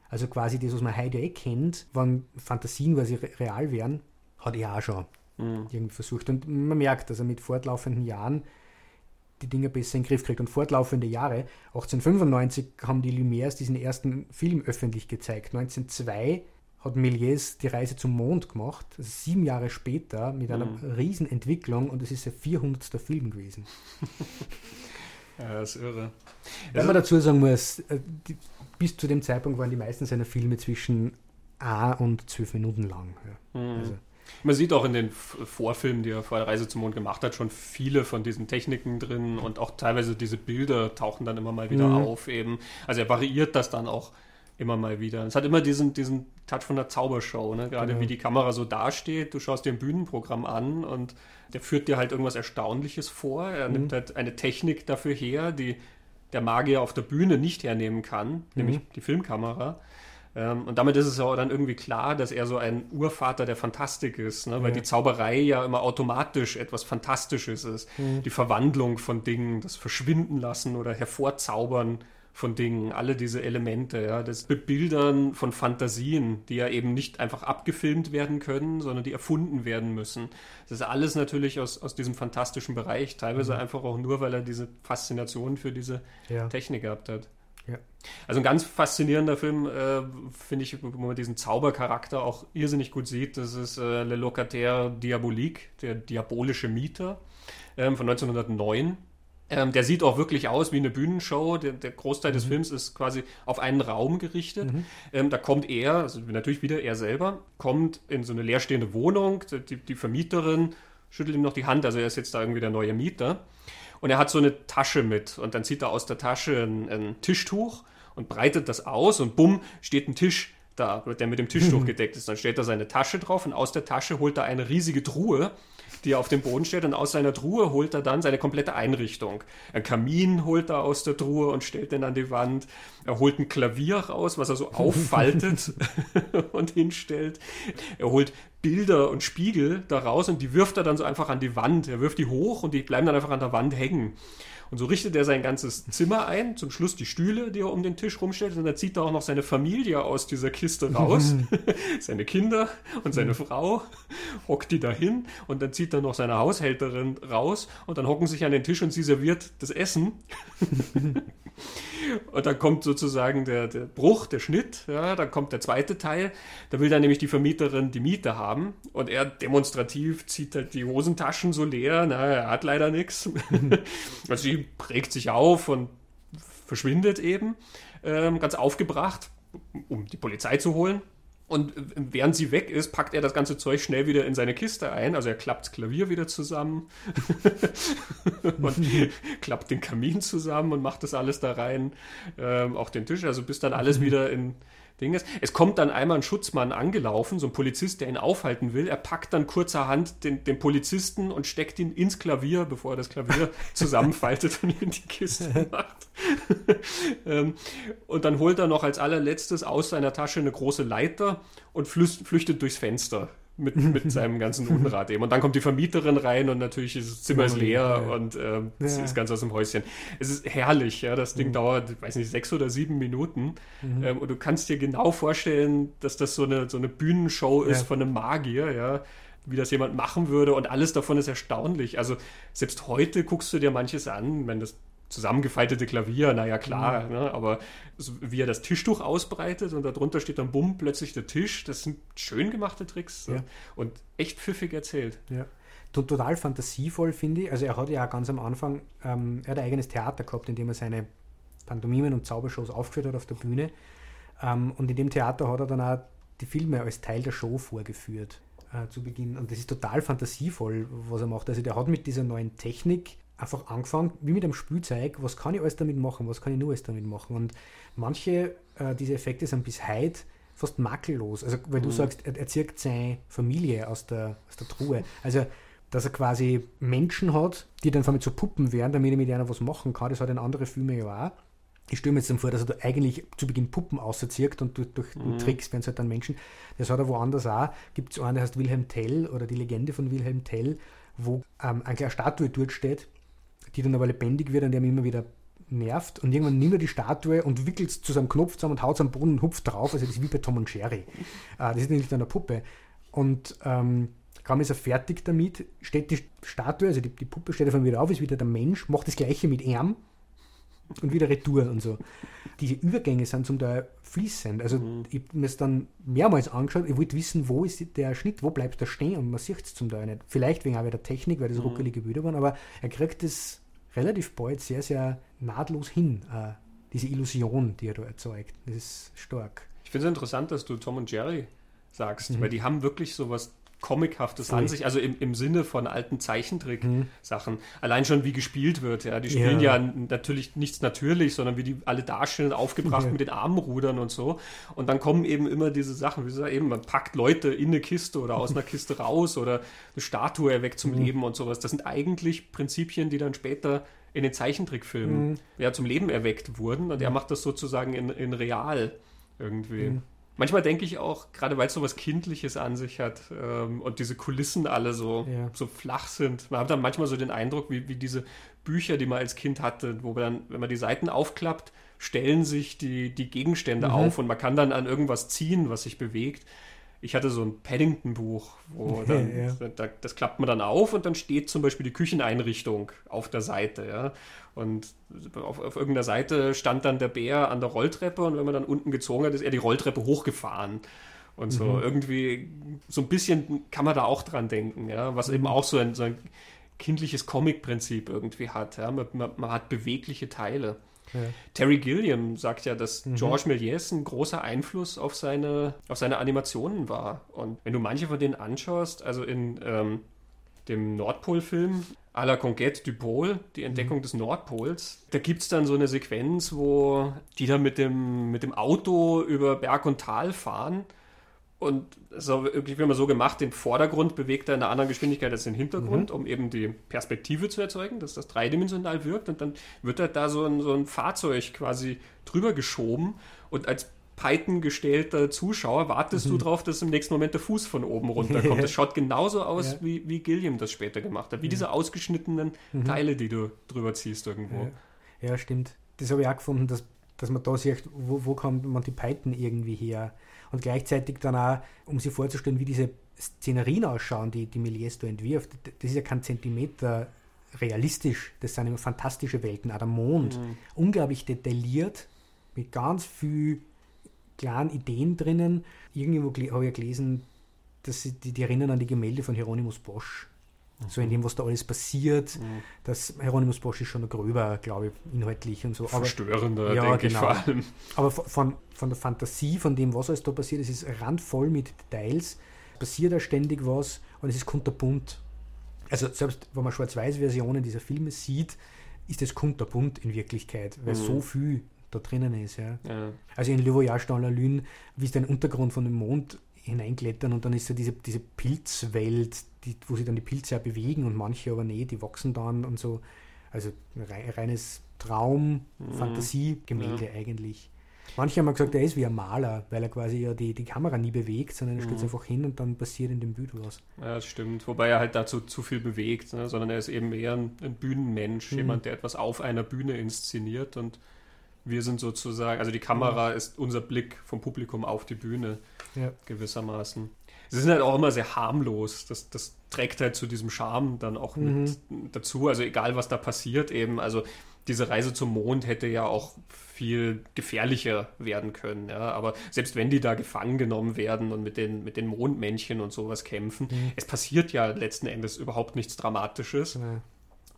Also quasi das, was man heute eh kennt, wenn Fantasien quasi real wären, hat er auch schon mhm. irgendwie versucht. Und man merkt, dass er mit fortlaufenden Jahren die Dinge besser in den Griff kriegt. Und fortlaufende Jahre, 1895 haben die Lumières diesen ersten Film öffentlich gezeigt. 1902 hat Méliès die Reise zum Mond gemacht, also sieben Jahre später mit einer mhm. Riesenentwicklung und es ist der 400. Film gewesen. ja, das ist irre. Wenn man dazu sagen muss, äh, die, bis zu dem Zeitpunkt waren die meisten seiner Filme zwischen A und zwölf Minuten lang. Ja. Mhm. Also, man sieht auch in den Vorfilmen, die er vor der Reise zum Mond gemacht hat, schon viele von diesen Techniken drin und auch teilweise diese Bilder tauchen dann immer mal wieder mhm. auf eben. Also er variiert das dann auch immer mal wieder. Es hat immer diesen, diesen Touch von der Zaubershow, ne? gerade genau. wie die Kamera so dasteht. Du schaust dir ein Bühnenprogramm an und der führt dir halt irgendwas Erstaunliches vor. Er mhm. nimmt halt eine Technik dafür her, die der Magier auf der Bühne nicht hernehmen kann, mhm. nämlich die Filmkamera. Ähm, und damit ist es ja dann irgendwie klar, dass er so ein Urvater der Fantastik ist, ne? weil ja. die Zauberei ja immer automatisch etwas Fantastisches ist. Mhm. Die Verwandlung von Dingen, das Verschwinden lassen oder hervorzaubern von Dingen, alle diese Elemente, ja, das Bebildern von Fantasien, die ja eben nicht einfach abgefilmt werden können, sondern die erfunden werden müssen. Das ist alles natürlich aus, aus diesem fantastischen Bereich, teilweise mhm. einfach auch nur, weil er diese Faszination für diese ja. Technik gehabt hat. Ja. Also ein ganz faszinierender Film, äh, finde ich, wo man diesen Zaubercharakter auch irrsinnig gut sieht. Das ist äh, Le Locataire Diabolique, der diabolische Mieter ähm, von 1909. Ähm, der sieht auch wirklich aus wie eine Bühnenshow. Der, der Großteil mhm. des Films ist quasi auf einen Raum gerichtet. Mhm. Ähm, da kommt er, also natürlich wieder er selber, kommt in so eine leerstehende Wohnung. Die, die Vermieterin schüttelt ihm noch die Hand, also er ist jetzt da irgendwie der neue Mieter. Und er hat so eine Tasche mit und dann zieht er aus der Tasche ein, ein Tischtuch und breitet das aus und bumm, steht ein Tisch da, der mit dem Tischtuch gedeckt ist. Dann stellt er seine Tasche drauf und aus der Tasche holt er eine riesige Truhe die er auf den Boden stellt. Und aus seiner Truhe holt er dann seine komplette Einrichtung. Ein Kamin holt er aus der Truhe und stellt den an die Wand. Er holt ein Klavier raus, was er so auffaltet und hinstellt. Er holt Bilder und Spiegel da raus und die wirft er dann so einfach an die Wand. Er wirft die hoch und die bleiben dann einfach an der Wand hängen. Und so richtet er sein ganzes Zimmer ein, zum Schluss die Stühle, die er um den Tisch rumstellt, und dann zieht er auch noch seine Familie aus dieser Kiste raus. seine Kinder und seine Frau, hockt die dahin und dann zieht er noch seine Haushälterin raus und dann hocken sich an den Tisch und sie serviert das Essen. Und dann kommt sozusagen der, der Bruch, der Schnitt, ja, dann kommt der zweite Teil. Da will dann nämlich die Vermieterin die Miete haben und er demonstrativ zieht halt die Hosentaschen so leer. Na, er hat leider nichts. Also sie prägt sich auf und verschwindet eben, ähm, ganz aufgebracht, um die Polizei zu holen. Und während sie weg ist, packt er das ganze Zeug schnell wieder in seine Kiste ein. Also er klappt das Klavier wieder zusammen und klappt den Kamin zusammen und macht das alles da rein, ähm, auch den Tisch. Also bis dann alles wieder in, Ding ist. Es kommt dann einmal ein Schutzmann angelaufen, so ein Polizist, der ihn aufhalten will. Er packt dann kurzerhand den, den Polizisten und steckt ihn ins Klavier, bevor er das Klavier zusammenfaltet und in die Kiste macht. Ähm, und dann holt er noch als allerletztes aus seiner Tasche eine große Leiter und flüchtet durchs Fenster mit, mit seinem ganzen Unrat eben. Und dann kommt die Vermieterin rein und natürlich ist das Zimmer ist leer ja. und ähm, ja. ist ganz aus dem Häuschen. Es ist herrlich, ja. Das Ding mhm. dauert, ich weiß nicht, sechs oder sieben Minuten. Mhm. Ähm, und du kannst dir genau vorstellen, dass das so eine, so eine Bühnenshow ist ja. von einem Magier, ja wie das jemand machen würde und alles davon ist erstaunlich. Also selbst heute guckst du dir manches an, wenn das zusammengefaltete Klavier, naja klar, mhm. ne, aber so, wie er das Tischtuch ausbreitet und darunter steht dann bumm, plötzlich der Tisch, das sind schön gemachte Tricks ja. und echt pfiffig erzählt. Ja. Total fantasievoll, finde ich. Also er hat ja ganz am Anfang, ähm, er hat ein eigenes Theater gehabt, in dem er seine Pantomimen und Zaubershows aufgeführt hat auf der Bühne. Ähm, und in dem Theater hat er dann auch die Filme als Teil der Show vorgeführt äh, zu Beginn. Und das ist total fantasievoll, was er macht. Also der hat mit dieser neuen Technik einfach angefangen, wie mit einem Spielzeug, was kann ich alles damit machen, was kann ich nur alles damit machen. Und manche äh, diese Effekte sind bis heute fast makellos. Also, weil mhm. du sagst, er, er zirkt seine Familie aus der, aus der Truhe. Also, dass er quasi Menschen hat, die dann vor allem zu Puppen werden, damit er mit einer was machen kann, das hat in andere Filme ja auch. Ich stelle mir jetzt dann vor, dass er da eigentlich zu Beginn Puppen auserzirkt und durch, durch mhm. Tricks werden es halt dann Menschen. Das hat er woanders auch. Gibt es einen, der heißt Wilhelm Tell oder die Legende von Wilhelm Tell, wo ähm, eine kleine Statue dort steht, die dann aber lebendig wird und der mich immer wieder nervt. Und irgendwann nimmt er die Statue und wickelt es zu seinem Knopf zusammen und haut es am Boden und hupft drauf. Also das ist wie bei Tom und Jerry. Äh, das ist nicht eine Puppe. Und ähm, kaum ist er fertig damit, steht die Statue, also die, die Puppe steht davon wieder auf, ist wieder der Mensch, macht das gleiche mit ihm und wieder Retour und so. Diese Übergänge sind zum Teil fließend. Also mhm. ich habe mir es dann mehrmals angeschaut, ich wollte wissen, wo ist der Schnitt, wo bleibt der stehen und man sieht es zum Teil nicht. Vielleicht wegen auch der Technik, weil das mhm. ruckelige Bilder waren, aber er kriegt es relativ bald sehr, sehr nahtlos hin, äh, diese Illusion, die er da erzeugt. Das ist stark. Ich finde es interessant, dass du Tom und Jerry sagst, mhm. weil die haben wirklich so was Comichaftes an sich, also im, im Sinne von alten Zeichentrick-Sachen. Mhm. Allein schon wie gespielt wird, ja. Die spielen ja, ja natürlich nichts natürlich, sondern wie die alle darstellen, aufgebracht ja. mit den Armenrudern und so. Und dann kommen eben immer diese Sachen, wie gesagt, eben, man packt Leute in eine Kiste oder aus einer Kiste raus oder eine Statue erweckt zum mhm. Leben und sowas. Das sind eigentlich Prinzipien, die dann später in den Zeichentrickfilmen mhm. ja, zum Leben erweckt wurden. Und er mhm. macht das sozusagen in, in real irgendwie. Manchmal denke ich auch, gerade weil es so was Kindliches an sich hat ähm, und diese Kulissen alle so, ja. so flach sind, man hat dann manchmal so den Eindruck, wie, wie diese Bücher, die man als Kind hatte, wo man dann, wenn man die Seiten aufklappt, stellen sich die, die Gegenstände mhm. auf und man kann dann an irgendwas ziehen, was sich bewegt. Ich hatte so ein Paddington-Buch, wo dann, ja. da, das klappt man dann auf und dann steht zum Beispiel die Kücheneinrichtung auf der Seite. Ja? Und auf, auf irgendeiner Seite stand dann der Bär an der Rolltreppe und wenn man dann unten gezogen hat, ist er die Rolltreppe hochgefahren. Und so mhm. irgendwie, so ein bisschen kann man da auch dran denken, ja, was mhm. eben auch so ein, so ein kindliches Comic-Prinzip irgendwie hat. Ja? Man, man, man, hat bewegliche Teile. Ja. Terry Gilliam sagt ja, dass mhm. George Méliès ein großer Einfluss auf seine, auf seine Animationen war. Und wenn du manche von denen anschaust, also in ähm, dem Nordpol-Film à la Conquête du Pôle, die Entdeckung mhm. des Nordpols. Da gibt es dann so eine Sequenz, wo die da mit dem, mit dem Auto über Berg und Tal fahren. Und so wirklich immer so gemacht, den Vordergrund bewegt er in einer anderen Geschwindigkeit als den Hintergrund, mhm. um eben die Perspektive zu erzeugen, dass das dreidimensional wirkt. Und dann wird halt da so ein, so ein Fahrzeug quasi drüber geschoben. Und als peitengestellter Zuschauer wartest mhm. du darauf, dass im nächsten Moment der Fuß von oben runterkommt. Das schaut genauso aus, ja. wie, wie Gilliam das später gemacht hat. Wie ja. diese ausgeschnittenen mhm. Teile, die du drüber ziehst irgendwo. Ja, ja stimmt. Das habe ich auch gefunden, dass, dass man da sieht, wo, wo kommt man die Peiten irgendwie her. Und gleichzeitig dann auch, um sich vorzustellen, wie diese Szenerien ausschauen, die, die Méliès da entwirft. Das ist ja kein Zentimeter realistisch. Das sind immer fantastische Welten. Auch der Mond, mhm. unglaublich detailliert, mit ganz viel klaren Ideen drinnen. Irgendwo habe ich gelesen, dass sie, die, die, erinnern an die Gemälde von Hieronymus Bosch. Mhm. So in dem, was da alles passiert. Mhm. Das Hieronymus Bosch ist schon gröber, glaube ich, inhaltlich und so. Aber, Verstörender, ja, denke genau. ich vor allem. Aber von, von der Fantasie, von dem, was alles da passiert, es ist randvoll mit Details. Passiert da ständig was und es ist kunterbunt. Also selbst wenn man Schwarz-Weiß-Versionen dieser Filme sieht, ist es kunterbunt in Wirklichkeit, weil mhm. so viel da drinnen ist. Ja. ja. Also in Le Voyage dans la Lune, wie es den Untergrund von dem Mond hineinklettern und dann ist so diese, diese Pilzwelt, die, wo sich dann die Pilze ja bewegen und manche aber nicht, die wachsen dann und so. Also reines Traum, mhm. Fantasiegemälde ja. eigentlich. Manche haben gesagt, er ist wie ein Maler, weil er quasi ja die, die Kamera nie bewegt, sondern er mhm. stellt einfach hin und dann passiert in dem Bild was. Ja, das stimmt. Wobei er halt dazu zu viel bewegt, ne? sondern er ist eben eher ein, ein Bühnenmensch, mhm. jemand, der etwas auf einer Bühne inszeniert und wir sind sozusagen, also die Kamera ist unser Blick vom Publikum auf die Bühne ja. gewissermaßen. Sie sind halt auch immer sehr harmlos. Das, das trägt halt zu diesem Charme dann auch mhm. mit dazu. Also egal, was da passiert eben. Also diese Reise zum Mond hätte ja auch viel gefährlicher werden können. Ja? Aber selbst wenn die da gefangen genommen werden und mit den, mit den Mondmännchen und sowas kämpfen, mhm. es passiert ja letzten Endes überhaupt nichts Dramatisches. Ja.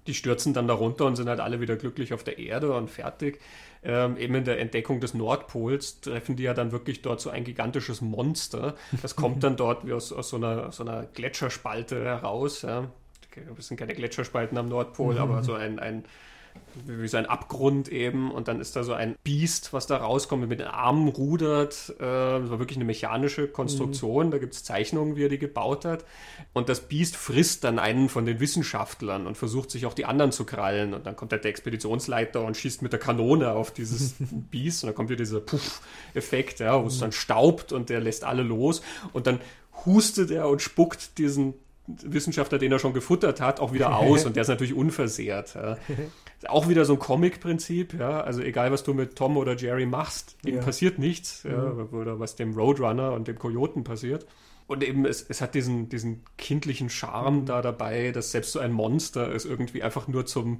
Die stürzen dann darunter und sind halt alle wieder glücklich auf der Erde und fertig ähm, eben in der Entdeckung des Nordpols treffen die ja dann wirklich dort so ein gigantisches Monster. Das kommt dann dort wie aus, aus so, einer, so einer Gletscherspalte heraus. Ja. Es sind keine Gletscherspalten am Nordpol, mhm. aber so ein, ein wie so ein Abgrund eben und dann ist da so ein Biest, was da rauskommt, mit den Armen rudert. Äh, das war wirklich eine mechanische Konstruktion, mhm. da gibt es Zeichnungen, wie er die gebaut hat. Und das Biest frisst dann einen von den Wissenschaftlern und versucht sich auch die anderen zu krallen. Und dann kommt halt der Expeditionsleiter und schießt mit der Kanone auf dieses Biest und dann kommt wieder dieser Puff-Effekt, ja, wo es mhm. dann staubt und der lässt alle los und dann hustet er und spuckt diesen Wissenschaftler, den er schon gefuttert hat, auch wieder aus und der ist natürlich unversehrt. Ja. Auch wieder so ein Comic-Prinzip, ja. Also egal, was du mit Tom oder Jerry machst, ihm ja. passiert nichts, ja. Mhm. oder was dem Roadrunner und dem Kojoten passiert. Und eben, es, es hat diesen, diesen kindlichen Charme mhm. da dabei, dass selbst so ein Monster ist irgendwie einfach nur zum,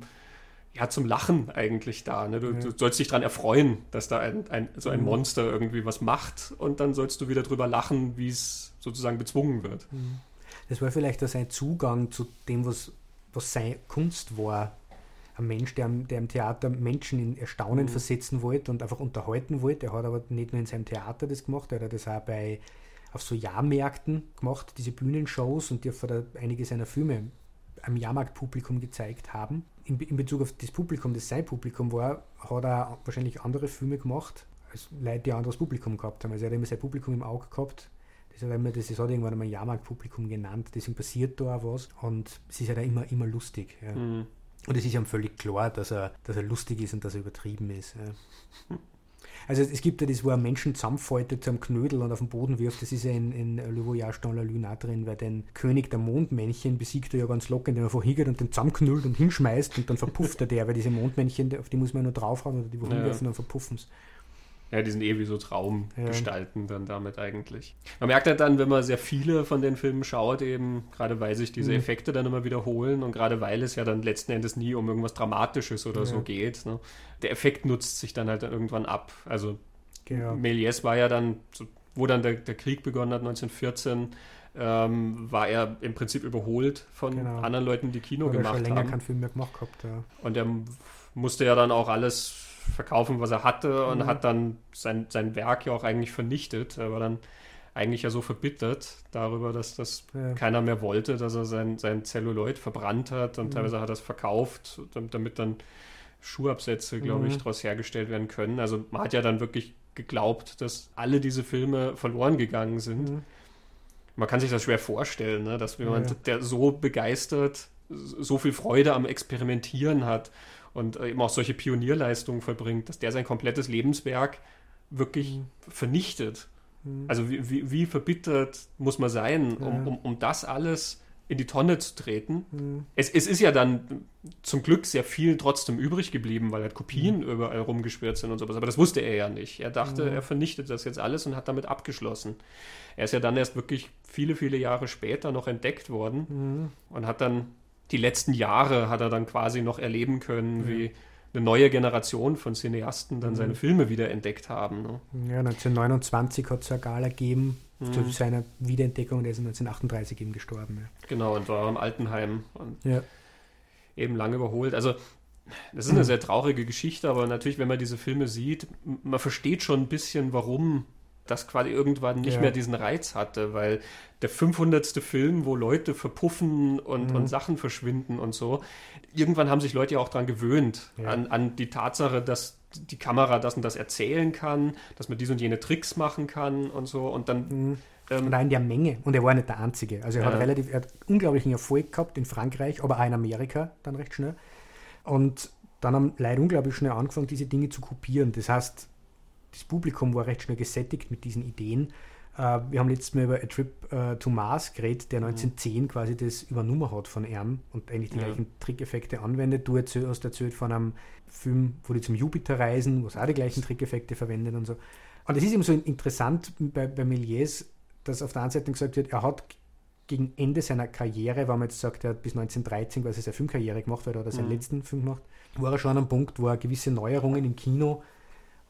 ja, zum Lachen eigentlich da. Ne? Du, ja. du, sollst dich daran erfreuen, dass da ein, ein, so ein mhm. Monster irgendwie was macht und dann sollst du wieder drüber lachen, wie es sozusagen bezwungen wird. Mhm. Das war vielleicht auch sein Zugang zu dem, was, was seine Kunst war ein Mensch, der, der im Theater Menschen in Erstaunen mhm. versetzen wollte und einfach unterhalten wollte. Er hat aber nicht nur in seinem Theater das gemacht, er hat das auch bei, auf so Jahrmärkten gemacht, diese Bühnenshows und die auch einige seiner Filme am Jahrmarktpublikum gezeigt haben. In, in, Bezug auf das Publikum, das sein Publikum war, hat er wahrscheinlich andere Filme gemacht, als Leute, die ein anderes Publikum gehabt haben. Also er hat immer sein Publikum im Auge gehabt. Das, hat, immer, das hat irgendwann einmal Jahrmarktpublikum genannt. Deswegen passiert da auch was. Und es ist halt auch immer, immer lustig. Ja. Mhm. Und es ist ihm völlig klar, dass er, dass er lustig ist und dass er übertrieben ist. Ja. Also es gibt ja das, wo er Menschen zusammenfaltet zu einem Knödel und auf den Boden wirft. Das ist ja in, in Le Voyage dans la Lune drin, weil den König der Mondmännchen besiegt er ja ganz locker, indem er vorhingeht und den zusammenknüllt und hinschmeißt und dann verpufft er der, weil diese Mondmännchen, auf die muss man nur draufhauen oder die wohin ja. werfen, dann verpuffen es. Ja, die sind eh wie so Traumgestalten ja. dann damit eigentlich. Man merkt halt dann, wenn man sehr viele von den Filmen schaut, eben, gerade weil sich diese mhm. Effekte dann immer wiederholen und gerade weil es ja dann letzten Endes nie um irgendwas Dramatisches oder ja. so geht. Ne? Der Effekt nutzt sich dann halt irgendwann ab. Also genau. Méliès war ja dann, wo dann der, der Krieg begonnen hat, 1914, ähm, war er im Prinzip überholt von genau. anderen Leuten, die Kino Oder gemacht schon länger haben. keinen Film mehr gemacht gehabt, ja. Und er musste ja dann auch alles verkaufen, was er hatte und mhm. hat dann sein, sein Werk ja auch eigentlich vernichtet. Er war dann eigentlich ja so verbittert darüber, dass das ja. keiner mehr wollte, dass er sein, sein Celluloid verbrannt hat und mhm. teilweise hat er es verkauft, damit dann Schuhabsätze, glaube mhm. ich, daraus hergestellt werden können. Also man hat ja dann wirklich geglaubt, dass alle diese Filme verloren gegangen sind. Mhm. Man kann sich das schwer vorstellen, ne? dass jemand, ja. der so begeistert, so viel Freude am Experimentieren hat und eben auch solche Pionierleistungen verbringt, dass der sein komplettes Lebenswerk wirklich mhm. vernichtet. Mhm. Also wie, wie, wie, verbittert muss man sein, um, ja. um, um das alles in die Tonne zu treten. Mhm. Es, es, ist ja dann zum Glück sehr viel trotzdem übrig geblieben, weil halt Kopien mhm. überall rumgeschwirrt sind und sowas. Aber das wusste er ja nicht. Er dachte, mhm. er vernichtet das jetzt alles und hat damit abgeschlossen. Er ist ja dann erst wirklich viele, viele Jahre später noch entdeckt worden mhm. und hat dann die letzten Jahre hat er dann quasi noch erleben können, wie eine neue Generation von Cineasten dann seine mhm. Filme wieder entdeckt haben. Ne? Ja, 1929 hat es eine Gala gegeben mhm. zu seiner Wiederentdeckung und er ist 1938 eben gestorben. Ja. Genau, und war im Altenheim und ja. eben lange überholt. Also das ist eine sehr traurige Geschichte, aber natürlich, wenn man diese Filme sieht, man versteht schon ein bisschen, warum das quasi irgendwann nicht ja. mehr diesen Reiz hatte, weil der 500. Film, wo Leute verpuffen und, mhm. und Sachen verschwinden und so, irgendwann haben sich Leute ja auch daran gewöhnt, ja. an, an die Tatsache, dass die Kamera das und das erzählen kann, dass man diese und jene Tricks machen kann und so und dann. Mhm. Ähm, und auch in der Menge. Und er war nicht der Einzige. Also er ja. hat relativ, er hat unglaublichen Erfolg gehabt in Frankreich, aber auch in Amerika dann recht schnell. Und dann haben Leute unglaublich schnell angefangen, diese Dinge zu kopieren. Das heißt, das Publikum war recht schnell gesättigt mit diesen Ideen. Uh, wir haben letztes Mal über A Trip uh, to Mars geredet, der 1910 mhm. quasi das übernommen hat von ihm und eigentlich die ja. gleichen Trickeffekte anwendet. Du hast erzählt von einem Film, wo die zum Jupiter reisen, wo es auch die gleichen Trickeffekte verwendet und so. Und es ist eben so interessant bei, bei Méliès, dass auf der einen Seite gesagt wird, er hat gegen Ende seiner Karriere, wenn man jetzt sagt, er hat bis 1913 quasi seine Filmkarriere gemacht, weil er hat seinen mhm. letzten Film gemacht, war er schon an einem Punkt, wo er gewisse Neuerungen im Kino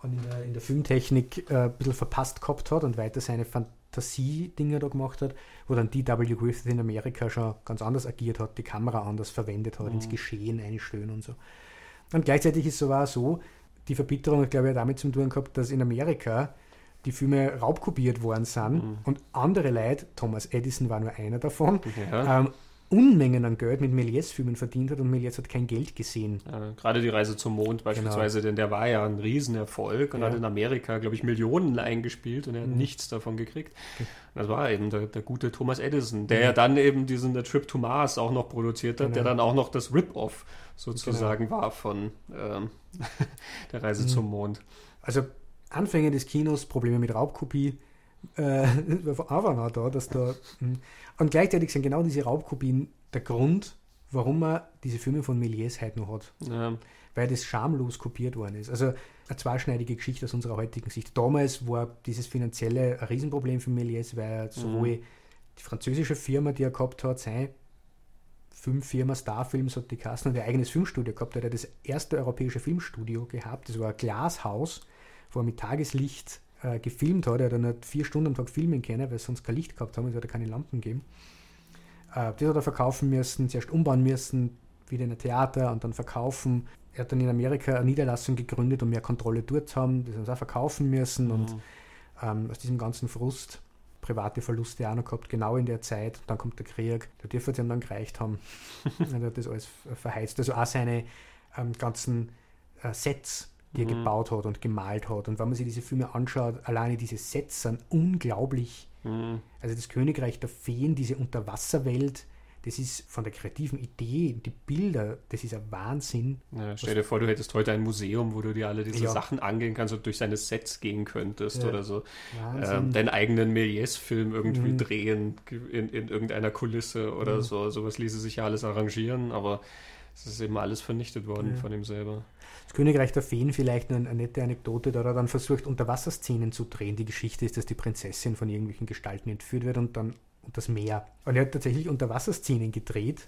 und in der, in der Filmtechnik äh, ein bisschen verpasst gehabt hat und weiter seine Fantasie-Dinge da gemacht hat, wo dann D.W. Griffith in Amerika schon ganz anders agiert hat, die Kamera anders verwendet hat, mhm. ins Geschehen einstellen und so. Und gleichzeitig ist es aber auch so, die Verbitterung hat, glaube ich, damit zu tun gehabt, dass in Amerika die Filme raubkopiert worden sind mhm. und andere Leute, Thomas Edison war nur einer davon, ja. ähm, Unmengen an Geld mit Méliès-Filmen verdient hat und Méliès hat kein Geld gesehen. Ja, gerade die Reise zum Mond beispielsweise, genau. denn der war ja ein Riesenerfolg und ja. hat in Amerika, glaube ich, Millionen eingespielt und er hat mhm. nichts davon gekriegt. Okay. Das war eben der, der, gute Thomas Edison, der mhm. ja dann eben diesen The Trip to Mars auch noch produziert hat, genau. der dann auch noch das Rip-Off sozusagen genau. war von ähm, der Reise mhm. zum Mond. Also Anfänge des Kinos, Probleme mit Raubkopie, äh, einfach da, dass da. Hm. Und gleichzeitig sind genau diese Raubkopien der Grund, warum man diese Filme von Méliès heute noch hat. Ja. Weil das schamlos kopiert worden ist. Also eine zweischneidige Geschichte aus unserer heutigen Sicht. Damals war dieses finanzielle ein Riesenproblem für Méliès, weil sowohl mhm. die französische Firma, die er gehabt hat, seine Filmfirma Starfilms hat die Kassen und ein eigenes Filmstudio gehabt. Er hat das erste europäische Filmstudio gehabt. Das war ein Glashaus, wo er mit Tageslicht äh, gefilmt hat. Er hat dann nicht vier Stunden am Tag filmen können, weil sonst kein Licht gehabt haben, es hat keine Lampen gegeben. Äh, das hat er verkaufen müssen, zuerst umbauen müssen, wieder in ein Theater und dann verkaufen. Er hat dann in Amerika eine Niederlassung gegründet, um mehr Kontrolle dort zu haben. Das haben sie auch verkaufen müssen mhm. und ähm, aus diesem ganzen Frust private Verluste auch noch gehabt, genau in der Zeit. Dann kommt der Krieg, da dürfte es ihm dann gereicht haben. er hat das alles verheizt. Also auch seine ähm, ganzen äh, Sets, die er mhm. gebaut hat und gemalt hat. Und wenn man sich diese Filme anschaut, alleine diese Sets sind unglaublich. Mhm. Also das Königreich der Feen, diese Unterwasserwelt, das ist von der kreativen Idee, die Bilder, das ist ein Wahnsinn. Ja, stell dir vor, du hättest heute ein Museum, wo du dir alle diese ja. Sachen angehen kannst und durch seine Sets gehen könntest ja. oder so. Ähm, deinen eigenen Méliès-Film irgendwie mhm. drehen in, in, irgendeiner Kulisse oder mhm. so. Sowas ließe sich ja alles arrangieren, aber es ist eben alles vernichtet worden von ihm selber. Das Königreich der Feen vielleicht eine, eine nette Anekdote, da er dann versucht, Unterwasserszenen zu drehen. Die Geschichte ist, dass die Prinzessin von irgendwelchen Gestalten entführt wird und dann und das Meer. Und er hat tatsächlich Unterwasserszenen gedreht,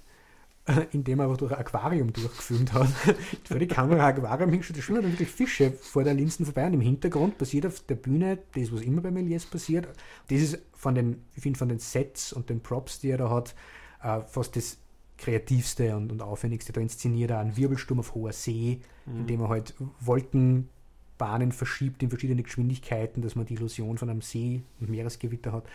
indem er aber durch ein Aquarium durchgefilmt hat. vor die Kamera Aquarium hingestellt, da schwimmen dann wirklich Fische vor der Linsen vorbei und im Hintergrund passiert auf der Bühne das, was immer bei Méliès passiert. Das ist von den, ich finde, von den Sets und den Props, die er da hat, äh, fast das kreativste und, und aufwendigste. Da inszeniert er einen Wirbelsturm auf hoher See, mhm. indem er halt Wolken Bahnen verschiebt in verschiedene Geschwindigkeiten, dass man die Illusion von einem See und Meeresgewitter hat.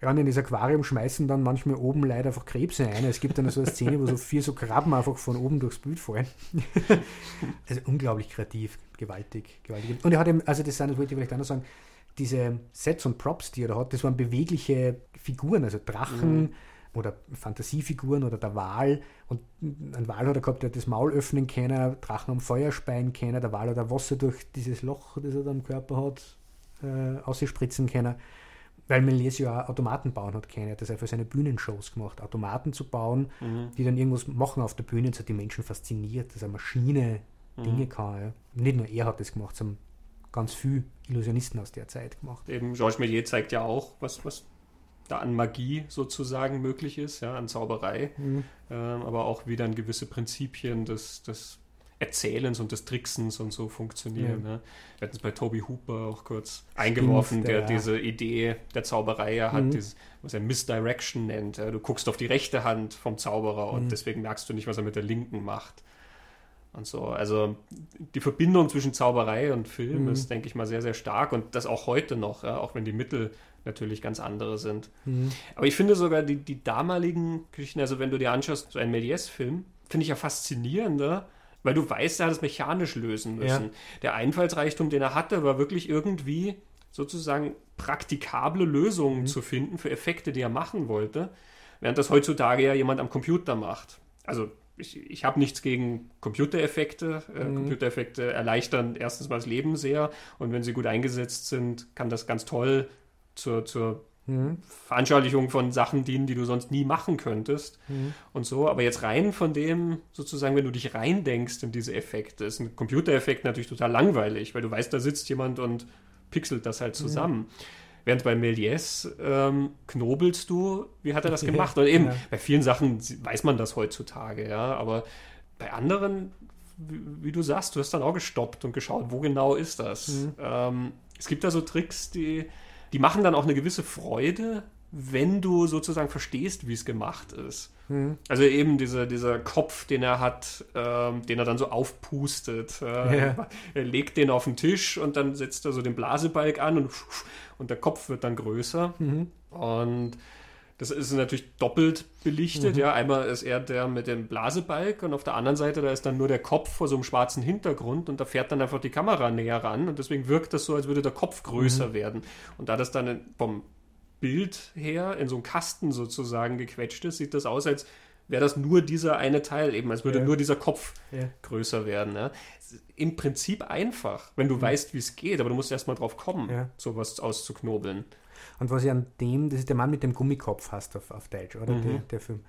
Ja, und in das Aquarium schmeißen dann manchmal oben leider einfach Krebse ein. Es gibt dann so eine Szene, wo so vier so Krabben einfach von oben durchs Bild fallen. also unglaublich kreativ, gewaltig, gewaltig. Und er hat eben, also das sind, das wollte ich vielleicht auch noch sagen, diese Sets und Props, die er da hat, das waren bewegliche Figuren, also Drachen mhm. Oder Fantasiefiguren oder der Wal. Und ein Wal hat er gehabt, der hat das Maul öffnen können, Drachen am Feuerspeien können, der Wal hat er Wasser durch dieses Loch, das er da am Körper hat, äh, ausspritzen können. Weil Méliès ja auch Automaten bauen hat können. Er hat das für seine Bühnenshows gemacht, Automaten zu bauen, mhm. die dann irgendwas machen auf der Bühne und so die Menschen fasziniert, dass eine Maschine mhm. Dinge kann. Ja. Nicht nur er hat das gemacht, sondern ganz viele Illusionisten aus der Zeit gemacht. Eben Georges Méliès zeigt ja auch, was, was da an Magie sozusagen möglich ist, ja, an Zauberei, mhm. ähm, aber auch wie dann gewisse Prinzipien des, des Erzählens und des Tricksens und so funktionieren. Ja. Ne? Wir hatten es bei Toby Hooper auch kurz eingeworfen, der ja. diese Idee der Zauberei ja hat, mhm. dieses, was er Misdirection nennt. Ja? Du guckst auf die rechte Hand vom Zauberer und mhm. deswegen merkst du nicht, was er mit der linken macht. Und so. Also die Verbindung zwischen Zauberei und Film mhm. ist, denke ich mal, sehr, sehr stark und das auch heute noch, ja? auch wenn die Mittel natürlich ganz andere sind. Mhm. Aber ich finde sogar die, die damaligen Geschichten, also wenn du dir anschaust, so ein Méliès-Film, finde ich ja faszinierender, weil du weißt, er hat es mechanisch lösen müssen. Ja. Der Einfallsreichtum, den er hatte, war wirklich irgendwie sozusagen praktikable Lösungen mhm. zu finden für Effekte, die er machen wollte, während das heutzutage ja jemand am Computer macht. Also ich, ich habe nichts gegen Computereffekte. Äh, mhm. Computereffekte erleichtern erstens mal das Leben sehr und wenn sie gut eingesetzt sind, kann das ganz toll zur, zur mhm. Veranschaulichung von Sachen dienen, die du sonst nie machen könntest mhm. und so. Aber jetzt rein von dem, sozusagen, wenn du dich reindenkst in diese Effekte, ist ein Computereffekt natürlich total langweilig, weil du weißt, da sitzt jemand und pixelt das halt zusammen. Mhm. Während bei Méliès ähm, knobelst du, wie hat er das gemacht? Und eben, ja. bei vielen Sachen weiß man das heutzutage, ja, aber bei anderen, wie, wie, du sagst, du hast dann auch gestoppt und geschaut, wo genau ist das? Mhm. Ähm, es gibt da so Tricks, die, die machen dann auch eine gewisse Freude, wenn du sozusagen verstehst, wie es gemacht ist. Mhm. Also eben diese, dieser Kopf, den er hat, ähm, den er dann so aufpustet. Äh, ja. Er legt den auf den Tisch und dann setzt er so den Blasebalg an und, und der Kopf wird dann größer. Mhm. Und das ist natürlich doppelt belichtet. Mhm. Ja, einmal ist er der mit dem Blasebalg und auf der anderen Seite, da ist dann nur der Kopf vor so einem schwarzen Hintergrund und da fährt dann einfach die Kamera näher ran und deswegen wirkt das so, als würde der Kopf größer mhm. werden. Und da das dann vom Bild her in so einem Kasten sozusagen gequetscht ist, sieht das aus, als wäre das nur dieser eine Teil, eben als würde ja. nur dieser Kopf ja. größer werden. Ja. Im Prinzip einfach, wenn du mhm. weißt, wie es geht, aber du musst erst mal drauf kommen, ja. sowas auszuknobeln. Und was ich an dem, das ist der Mann mit dem Gummikopf hast auf, auf Deutsch, oder? Mhm. Der, der, Film.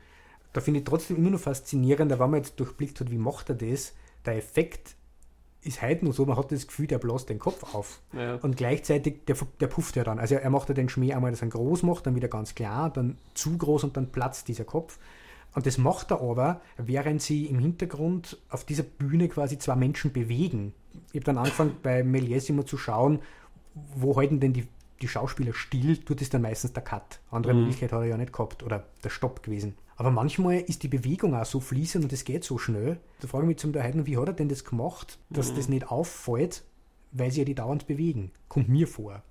Da finde ich trotzdem immer noch faszinierend, wenn man jetzt durchblickt hat, wie macht er das, der Effekt ist heute nur so, man hat das Gefühl, der bläst den Kopf auf. Ja. Und gleichzeitig, der, der pufft ja dann. Also er macht ja den Schmäh einmal, dass er groß macht, dann wieder ganz klar, dann zu groß und dann platzt dieser Kopf. Und das macht er aber, während sie im Hintergrund auf dieser Bühne quasi zwei Menschen bewegen. Ich habe dann angefangen, bei Méliès immer zu schauen, wo halten denn die die Schauspieler still, tut es dann meistens der Cut. Andere mhm. Möglichkeit hat er ja nicht gehabt oder der Stopp gewesen. Aber manchmal ist die Bewegung auch so fließend und es geht so schnell. Da frage ich mich zum Teil, wie hat er denn das gemacht, dass mhm. das nicht auffällt, weil sie ja die dauernd bewegen? Kommt mir vor.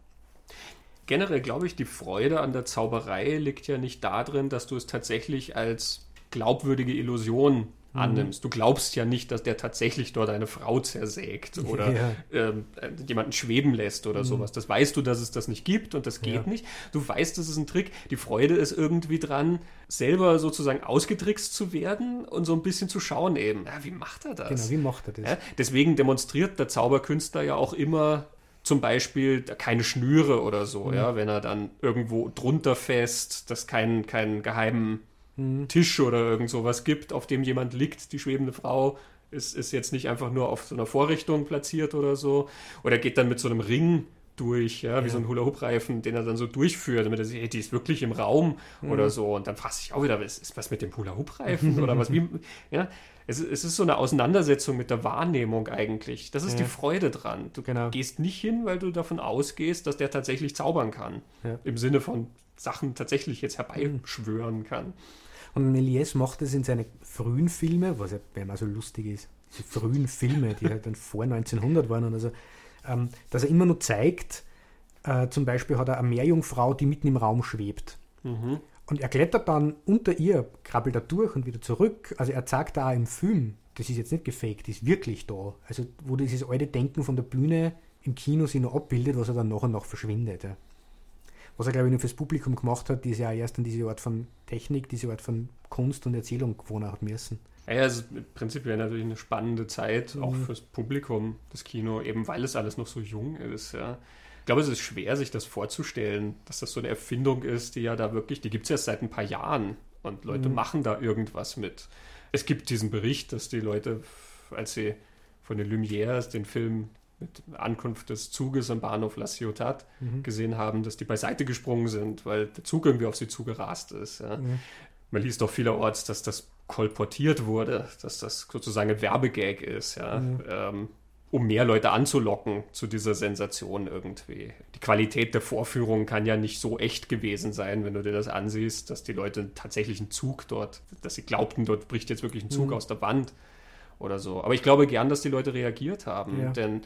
Generell glaube ich, die Freude an der Zauberei liegt ja nicht darin, dass du es tatsächlich als glaubwürdige Illusion. Annimmst. Du glaubst ja nicht, dass der tatsächlich dort eine Frau zersägt oder ja. ähm, jemanden schweben lässt oder mhm. sowas. Das weißt du, dass es das nicht gibt und das geht ja. nicht. Du weißt, das ist ein Trick. Die Freude ist irgendwie dran, selber sozusagen ausgetrickst zu werden und so ein bisschen zu schauen eben, ja, wie macht er das? Genau, wie macht er das? Deswegen demonstriert der Zauberkünstler ja auch immer zum Beispiel keine Schnüre oder so, mhm. ja, wenn er dann irgendwo drunter fest, dass kein, kein geheimen hm. Tisch oder irgend sowas gibt, auf dem jemand liegt, die schwebende Frau ist, ist jetzt nicht einfach nur auf so einer Vorrichtung platziert oder so. Oder geht dann mit so einem Ring durch, ja, wie ja. so ein Hula-Hoop-Reifen, den er dann so durchführt, damit er sieht, hey, die ist wirklich im Raum mhm. oder so. Und dann fragt sich auch wieder, was ist was mit dem Hula-Hoop-Reifen oder was, wie, ja. Es, es, ist so eine Auseinandersetzung mit der Wahrnehmung eigentlich. Das ist ja. die Freude dran. Du genau. gehst nicht hin, weil du davon ausgehst, dass der tatsächlich zaubern kann. Im Sinne von Sachen tatsächlich jetzt herbeischwören kann. Und Méliès macht das in seinen frühen Filmen, was ja immer so lustig ist, diese frühen Filme, die halt dann vor 1900 waren oder so, ähm, dass er immer nur zeigt, äh, zum Beispiel hat er eine Meerjungfrau, die mitten im Raum schwebt. Mhm. Und er klettert dann unter ihr, krabbelt da durch und wieder zurück. Also er zeigt da im Film, das ist jetzt nicht gefaked, das ist wirklich da. Also wo dieses alte Denken von der Bühne im Kino sich noch abbildet, was er dann nach und nach verschwindet. Ja. Was er, glaube ich, nur fürs Publikum gemacht hat, ist ja erst an diese Art von Technik, diese Art von Kunst und Erzählung gewohnt hat müssen. Ja, es ist prinzipiell natürlich eine spannende Zeit, mhm. auch fürs Publikum, das Kino, eben weil es alles noch so jung ist. Ja. Ich glaube, es ist schwer, sich das vorzustellen, dass das so eine Erfindung ist, die ja da wirklich, die gibt es erst seit ein paar Jahren und Leute mhm. machen da irgendwas mit. Es gibt diesen Bericht, dass die Leute, als sie von den Lumières den Film mit Ankunft des Zuges am Bahnhof La Ciotat mhm. gesehen haben, dass die beiseite gesprungen sind, weil der Zug irgendwie auf sie zugerast ist. Ja. Mhm. Man liest doch vielerorts, dass das kolportiert wurde, dass das sozusagen ein Werbegag ist. Ja. Mhm. Ähm, um mehr Leute anzulocken zu dieser Sensation irgendwie. Die Qualität der Vorführung kann ja nicht so echt gewesen sein, wenn du dir das ansiehst, dass die Leute tatsächlich einen Zug dort, dass sie glaubten, dort bricht jetzt wirklich ein Zug mhm. aus der Wand oder so. Aber ich glaube gern, dass die Leute reagiert haben, ja. denn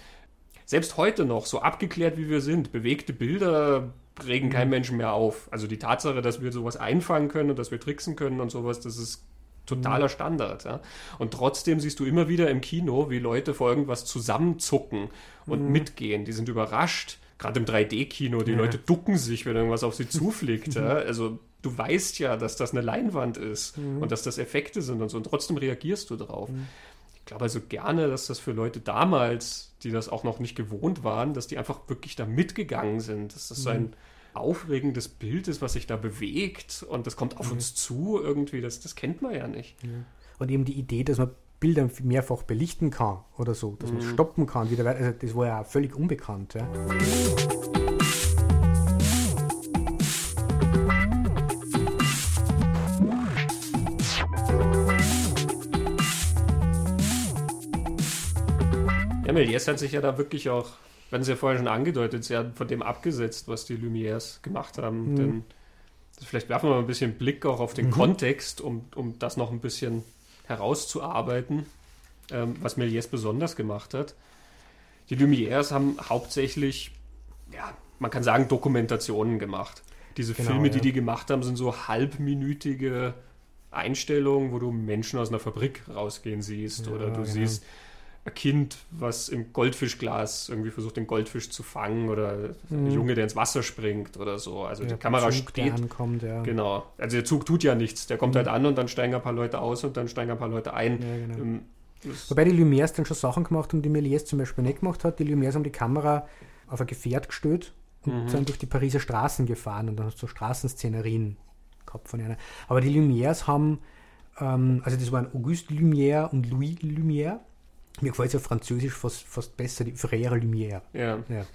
selbst heute noch, so abgeklärt wie wir sind, bewegte Bilder regen mhm. keinen Menschen mehr auf. Also die Tatsache, dass wir sowas einfangen können und dass wir tricksen können und sowas, das ist totaler mhm. Standard. Ja? Und trotzdem siehst du immer wieder im Kino, wie Leute vor irgendwas zusammenzucken und mhm. mitgehen. Die sind überrascht. Gerade im 3D-Kino, die ja. Leute ducken sich, wenn irgendwas auf sie zufliegt. ja? Also du weißt ja, dass das eine Leinwand ist mhm. und dass das Effekte sind und so. Und trotzdem reagierst du drauf. Mhm. Ich glaube also gerne, dass das für Leute damals, die das auch noch nicht gewohnt waren, dass die einfach wirklich da mitgegangen sind. Dass das so ein mhm aufregendes Bild ist, was sich da bewegt und das kommt auf mhm. uns zu irgendwie, das, das kennt man ja nicht. Ja. Und eben die Idee, dass man Bilder mehrfach belichten kann oder so, dass mhm. man stoppen kann, wieder also das war ja völlig unbekannt. Ja. Méliès hat sich ja da wirklich auch wir hatten es ja vorher schon angedeutet, sie haben von dem abgesetzt, was die Lumières gemacht haben. Mhm. Denn vielleicht werfen wir mal ein bisschen Blick auch auf den mhm. Kontext, um, um das noch ein bisschen herauszuarbeiten, ähm, was Méliès besonders gemacht hat. Die Lumières haben hauptsächlich, ja, man kann sagen, Dokumentationen gemacht. Diese genau, Filme, ja. die die gemacht haben, sind so halbminütige Einstellungen, wo du Menschen aus einer Fabrik rausgehen siehst ja, oder du genau. siehst ein Kind, was im Goldfischglas irgendwie versucht, den Goldfisch zu fangen oder mhm. ein Junge, der ins Wasser springt oder so. Also ja, die Kamera Zug, steht. Ankommt, ja. Genau. Also der Zug tut ja nichts. Der kommt mhm. halt an und dann steigen ein paar Leute aus und dann steigen ein paar Leute ein. Ja, genau. ähm, Wobei die Lumières dann schon Sachen gemacht haben, die Méliès zum Beispiel nicht gemacht hat. Die Lumières haben die Kamera auf ein Gefährt gestellt und mhm. sind durch die Pariser Straßen gefahren und dann hast du so Straßenszenerien gehabt von einer. Aber die Lumières haben, ähm, also das waren Auguste Lumière und Louis Lumière mir gefällt es auf Französisch fast, fast besser, die Frère Lumière. Ja. ja.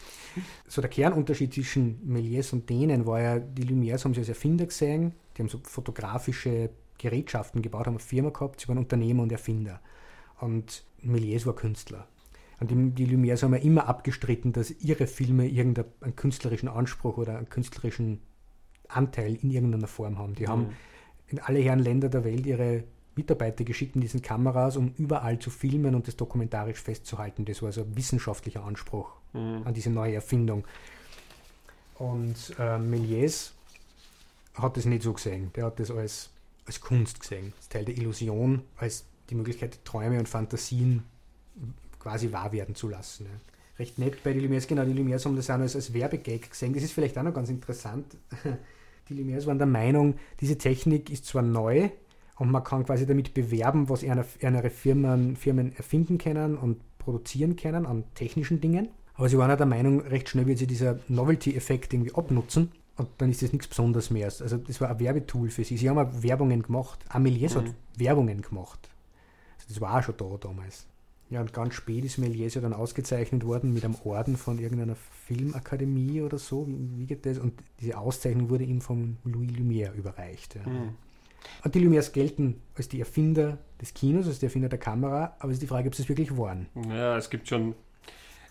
So der Kernunterschied zwischen Méliès und denen war ja, die Lumières haben sie als Erfinder gesehen, die haben so fotografische Gerätschaften gebaut, haben eine Firma gehabt, sie waren Unternehmer und Erfinder. Und Méliès war Künstler. Und die, die Lumières haben ja immer abgestritten, dass ihre Filme irgendeinen künstlerischen Anspruch oder einen künstlerischen Anteil in irgendeiner Form haben. Die mhm. haben in alle Herren Länder der Welt ihre Mitarbeiter geschickt in diesen Kameras, um überall zu filmen und das dokumentarisch festzuhalten. Das war also ein wissenschaftlicher Anspruch mhm. an diese neue Erfindung. Und äh, Méliès hat das nicht so gesehen. Der hat das als, als Kunst gesehen, als Teil der Illusion, als die Möglichkeit, Träume und Fantasien quasi wahr werden zu lassen. Ja. Recht nett bei den Lumières, genau, die Lumières haben das auch als, als Werbegag gesehen. Das ist vielleicht auch noch ganz interessant. Die Lumières waren der Meinung, diese Technik ist zwar neu, und man kann quasi damit bewerben, was ihre Firmen, Firmen erfinden können und produzieren können an technischen Dingen. Aber sie waren auch der Meinung, recht schnell wird sie dieser Novelty-Effekt irgendwie abnutzen und dann ist das nichts Besonderes mehr. Also das war ein Werbetool für sie. Sie haben auch Werbungen gemacht. Améliès mhm. hat Werbungen gemacht. Also das war auch schon da damals. Ja, und ganz spät ist Méliès ja dann ausgezeichnet worden mit einem Orden von irgendeiner Filmakademie oder so. Wie, wie geht das? Und diese Auszeichnung wurde ihm von Louis Lumière überreicht. Ja. Mhm. Und die Lumières gelten als die Erfinder des Kinos, als die Erfinder der Kamera, aber es ist die Frage, ob sie es wirklich waren. Ja, es gibt schon.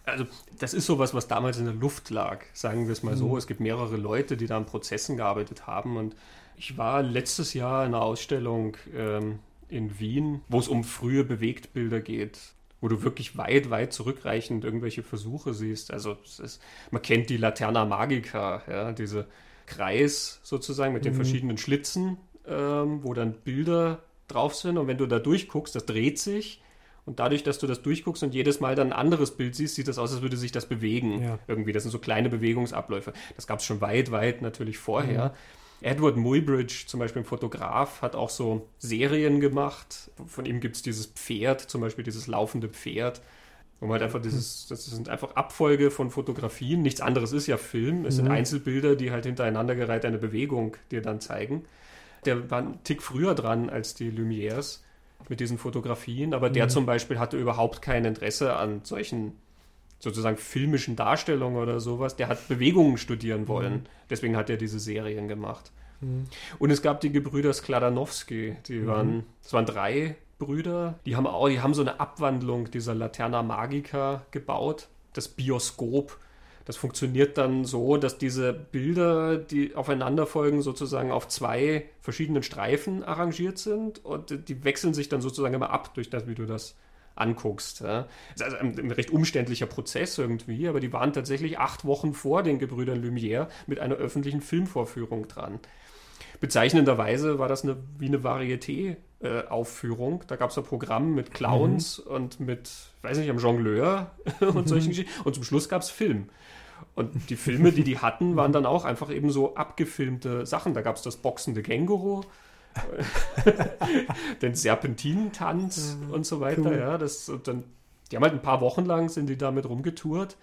Also, das ist sowas, was damals in der Luft lag, sagen wir es mal so. Mhm. Es gibt mehrere Leute, die da an Prozessen gearbeitet haben. Und ich war letztes Jahr in einer Ausstellung ähm, in Wien, wo es um frühe Bewegtbilder geht, wo du wirklich weit, weit zurückreichend irgendwelche Versuche siehst. Also ist, man kennt die Laterna Magica, ja, diese Kreis sozusagen mit den mhm. verschiedenen Schlitzen, ähm, wo dann Bilder drauf sind und wenn du da durchguckst, das dreht sich und dadurch, dass du das durchguckst und jedes Mal dann ein anderes Bild siehst, sieht das aus, als würde sich das bewegen. Ja. Irgendwie. Das sind so kleine Bewegungsabläufe. Das gab es schon weit, weit natürlich vorher. Mhm. Edward Muybridge, zum Beispiel ein Fotograf, hat auch so Serien gemacht. Von ihm gibt es dieses Pferd, zum Beispiel dieses laufende Pferd. Wo man halt einfach dieses, das sind einfach Abfolge von Fotografien. Nichts anderes ist ja Film. Es mhm. sind Einzelbilder, die halt hintereinander gereiht eine Bewegung dir dann zeigen. Der war ein Tick früher dran als die Lumières mit diesen Fotografien, aber der mhm. zum Beispiel hatte überhaupt kein Interesse an solchen sozusagen filmischen Darstellungen oder sowas. Der hat Bewegungen studieren mhm. wollen. Mhm. Deswegen hat er diese Serien gemacht. Mhm. Und es gab die Gebrüder Skladanowski, die mhm. waren, es waren drei Brüder, die haben auch, die haben so eine Abwandlung dieser Laterna Magica gebaut, das Bioskop. Das funktioniert dann so, dass diese Bilder, die aufeinander folgen, sozusagen auf zwei verschiedenen Streifen arrangiert sind und die wechseln sich dann sozusagen immer ab durch das, wie du das anguckst. Ja. Das ist also ein, ein, recht umständlicher Prozess irgendwie, aber die waren tatsächlich acht Wochen vor den Gebrüdern Lumière mit einer öffentlichen Filmvorführung dran. Bezeichnenderweise war das eine, wie eine Varieté-Aufführung. Äh, da gab es ein Programm mit Clowns mhm. und mit, weiß nicht, einem Jongleur und solchen mhm. Geschichten. Und zum Schluss gab es Film. Und die Filme, die die hatten, waren dann auch einfach eben so abgefilmte Sachen. Da gab es das boxende Känguru, den Serpentinentanz und so weiter. Cool. Ja, das, dann, die haben halt ein paar Wochen lang sind die damit rumgetourt.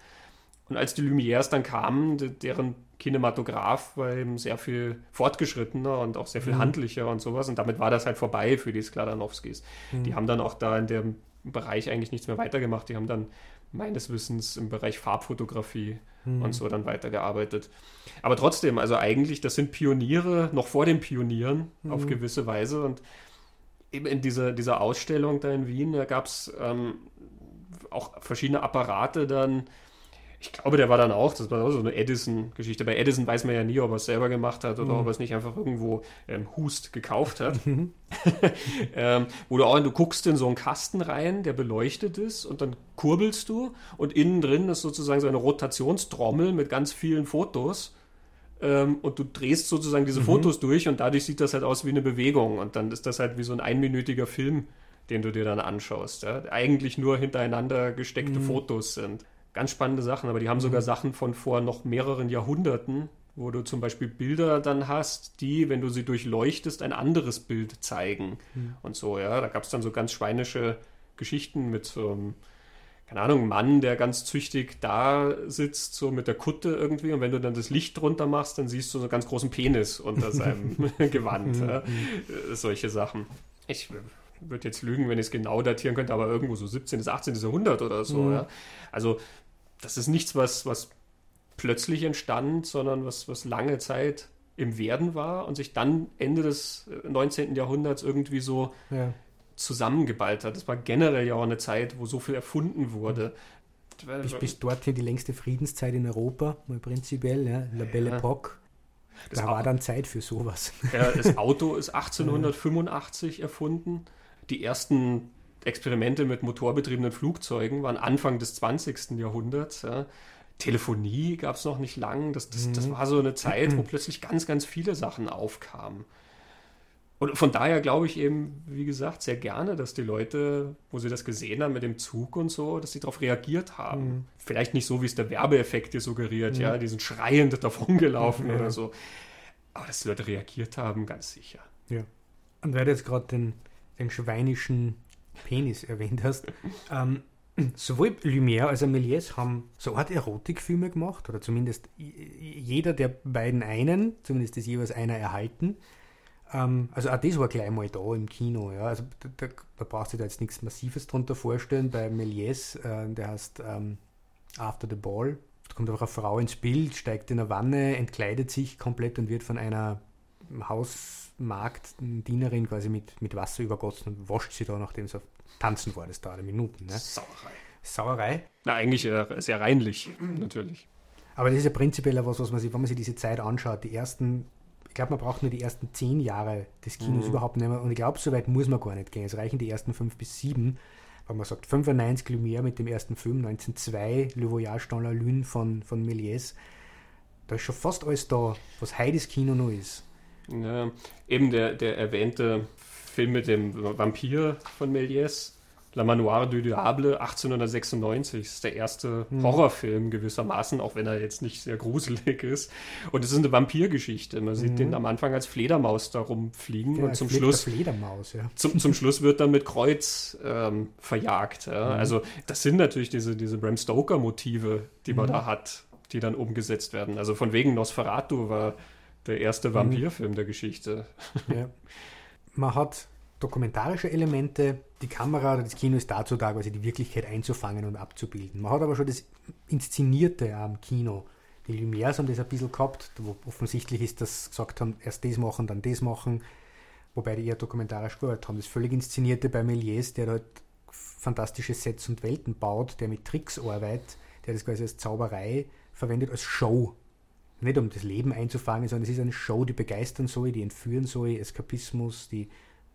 Und als die Lumières dann kamen, deren Kinematograph war eben sehr viel fortgeschrittener und auch sehr viel mhm. handlicher und sowas. Und damit war das halt vorbei für die Skladanowskis. Mhm. Die haben dann auch da in dem Bereich eigentlich nichts mehr weitergemacht. Die haben dann meines Wissens im Bereich Farbfotografie mhm. und so dann weitergearbeitet. Aber trotzdem, also eigentlich, das sind Pioniere, noch vor den Pionieren mhm. auf gewisse Weise. Und eben in dieser, dieser Ausstellung da in Wien, da gab es ähm, auch verschiedene Apparate dann, ich glaube, der war dann auch, das war auch so eine Edison-Geschichte. Bei Edison weiß man ja nie, ob er es selber gemacht hat oder mhm. ob er es nicht einfach irgendwo ähm, Hust gekauft hat. Mhm. ähm, wo du auch, du guckst in so einen Kasten rein, der beleuchtet ist und dann kurbelst du und innen drin ist sozusagen so eine Rotationstrommel mit ganz vielen Fotos. Ähm, und du drehst sozusagen diese mhm. Fotos durch und dadurch sieht das halt aus wie eine Bewegung und dann ist das halt wie so ein einminütiger Film, den du dir dann anschaust. Ja? Eigentlich nur hintereinander gesteckte mhm. Fotos sind ganz spannende Sachen, aber die haben sogar mhm. Sachen von vor noch mehreren Jahrhunderten, wo du zum Beispiel Bilder dann hast, die, wenn du sie durchleuchtest, ein anderes Bild zeigen mhm. und so, ja. Da gab es dann so ganz schweinische Geschichten mit so einem, keine Ahnung, Mann, der ganz züchtig da sitzt, so mit der Kutte irgendwie und wenn du dann das Licht drunter machst, dann siehst du so einen ganz großen Penis unter seinem Gewand. Ja. Mhm. Solche Sachen. Ich würde jetzt lügen, wenn ich es genau datieren könnte, aber irgendwo so 17. bis 18. Jahrhundert oder so. Mhm. Ja. Also das ist nichts, was, was plötzlich entstand, sondern was, was lange Zeit im Werden war und sich dann Ende des 19. Äh, Jahrhunderts irgendwie so ja. zusammengeballt hat. Das war generell ja auch eine Zeit, wo so viel erfunden wurde. Bis, bis dorthin die längste Friedenszeit in Europa, mal prinzipiell, ja, La Belle ja. Époque. Da war dann Zeit für sowas. Ja, das Auto ist 1885 erfunden. Die ersten Experimente mit motorbetriebenen Flugzeugen waren Anfang des 20. Jahrhunderts. Ja. Telefonie gab es noch nicht lang. Das, das, das, mhm. war so eine Zeit, wo plötzlich ganz, ganz viele Sachen aufkamen. Und von daher glaube ich eben, wie gesagt, sehr gerne, dass die Leute, wo sie das gesehen haben mit dem Zug und so, dass sie darauf reagiert haben. Mhm. Vielleicht nicht so, wie es der Werbeeffekt dir suggeriert, mhm. ja, die sind schreiend davongelaufen ja. oder so. Aber dass die Leute reagiert haben, ganz sicher. Ja. Und weil du jetzt gerade den, den schweinischen Penis erwähnt hast, ähm, sowohl Lumière als auch Méliès haben so Art Erotikfilme gemacht, oder zumindest jeder der beiden einen, zumindest ist jeweils einer erhalten. Ähm, also auch das war gleich mal da im Kino. Ja. Also da, da, da brauchst du dir jetzt nichts Massives drunter vorstellen. Bei Méliès, äh, der heißt ähm, After the Ball, da kommt einfach eine Frau ins Bild, steigt in eine Wanne, entkleidet sich komplett und wird von einer Hausmarktdienerin quasi mit, mit Wasser übergossen und wascht sie da, nachdem sie tanzen war. Das dauert Minuten. Ne? Sauerei. Sauerei? Na, eigentlich äh, sehr reinlich, natürlich. Aber das ist ja prinzipiell was, was man sich, wenn man sich diese Zeit anschaut, die ersten, ich glaube, man braucht nur die ersten zehn Jahre des Kinos mhm. überhaupt nicht mehr. Und ich glaube, so weit muss man gar nicht gehen. Es reichen die ersten fünf bis sieben. wenn man sagt 95 Lumière mit dem ersten Film, 1902 Le Voyage dans la Lune von, von Méliès. Da ist schon fast alles da, was heute das Kino noch ist. Ja, eben der, der erwähnte Film mit dem Vampir von Méliès, La Manoir du Diable 1896 ist der erste hm. Horrorfilm gewissermaßen, auch wenn er jetzt nicht sehr gruselig ist. Und es ist eine Vampirgeschichte. Man sieht mhm. den am Anfang als Fledermaus da rumfliegen ja, und zum Schluss Fledermaus, ja. zum, zum Schluss wird dann mit Kreuz ähm, verjagt. Ja. Mhm. Also das sind natürlich diese, diese Bram Stoker Motive, die man mhm. da hat, die dann umgesetzt werden. Also von wegen Nosferatu war der erste mhm. Vampirfilm der Geschichte. Ja. Man hat dokumentarische Elemente. Die Kamera oder das Kino ist dazu da, quasi die Wirklichkeit einzufangen und abzubilden. Man hat aber schon das Inszenierte am Kino. Die Lumières haben das ein bisschen gehabt, wo offensichtlich ist, dass sie gesagt haben, erst das machen, dann das machen. Wobei die eher dokumentarisch gearbeitet haben. Das völlig Inszenierte bei Méliès, der halt fantastische Sets und Welten baut, der mit Tricks arbeitet, der das quasi als Zauberei verwendet, als Show. Nicht um das Leben einzufangen, sondern es ist eine Show, die begeistern soll, die entführen soll, Eskapismus, die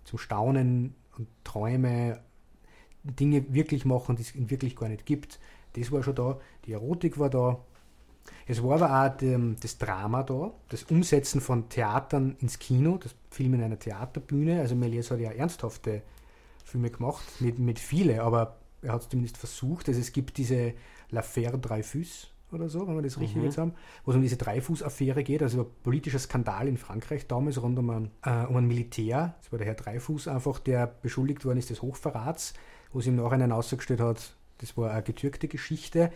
zum Staunen und Träume, Dinge wirklich machen, die es wirklich gar nicht gibt. Das war schon da. Die Erotik war da. Es war aber auch die, das Drama da, das Umsetzen von Theatern ins Kino, das Film in einer Theaterbühne. Also Méliès hat ja ernsthafte Filme gemacht, mit, mit viele, aber er hat es zumindest versucht. Also es gibt diese L'Affaire Dreyfus, oder so, wenn wir das richtig mhm. jetzt haben, wo es um diese Dreifuß-Affäre geht, also ein politischer Skandal in Frankreich damals rund um ein, äh, um ein Militär, das war der Herr Dreifuß einfach, der beschuldigt worden ist des Hochverrats, wo es im Nachhinein ausgestellt hat, das war eine getürkte Geschichte.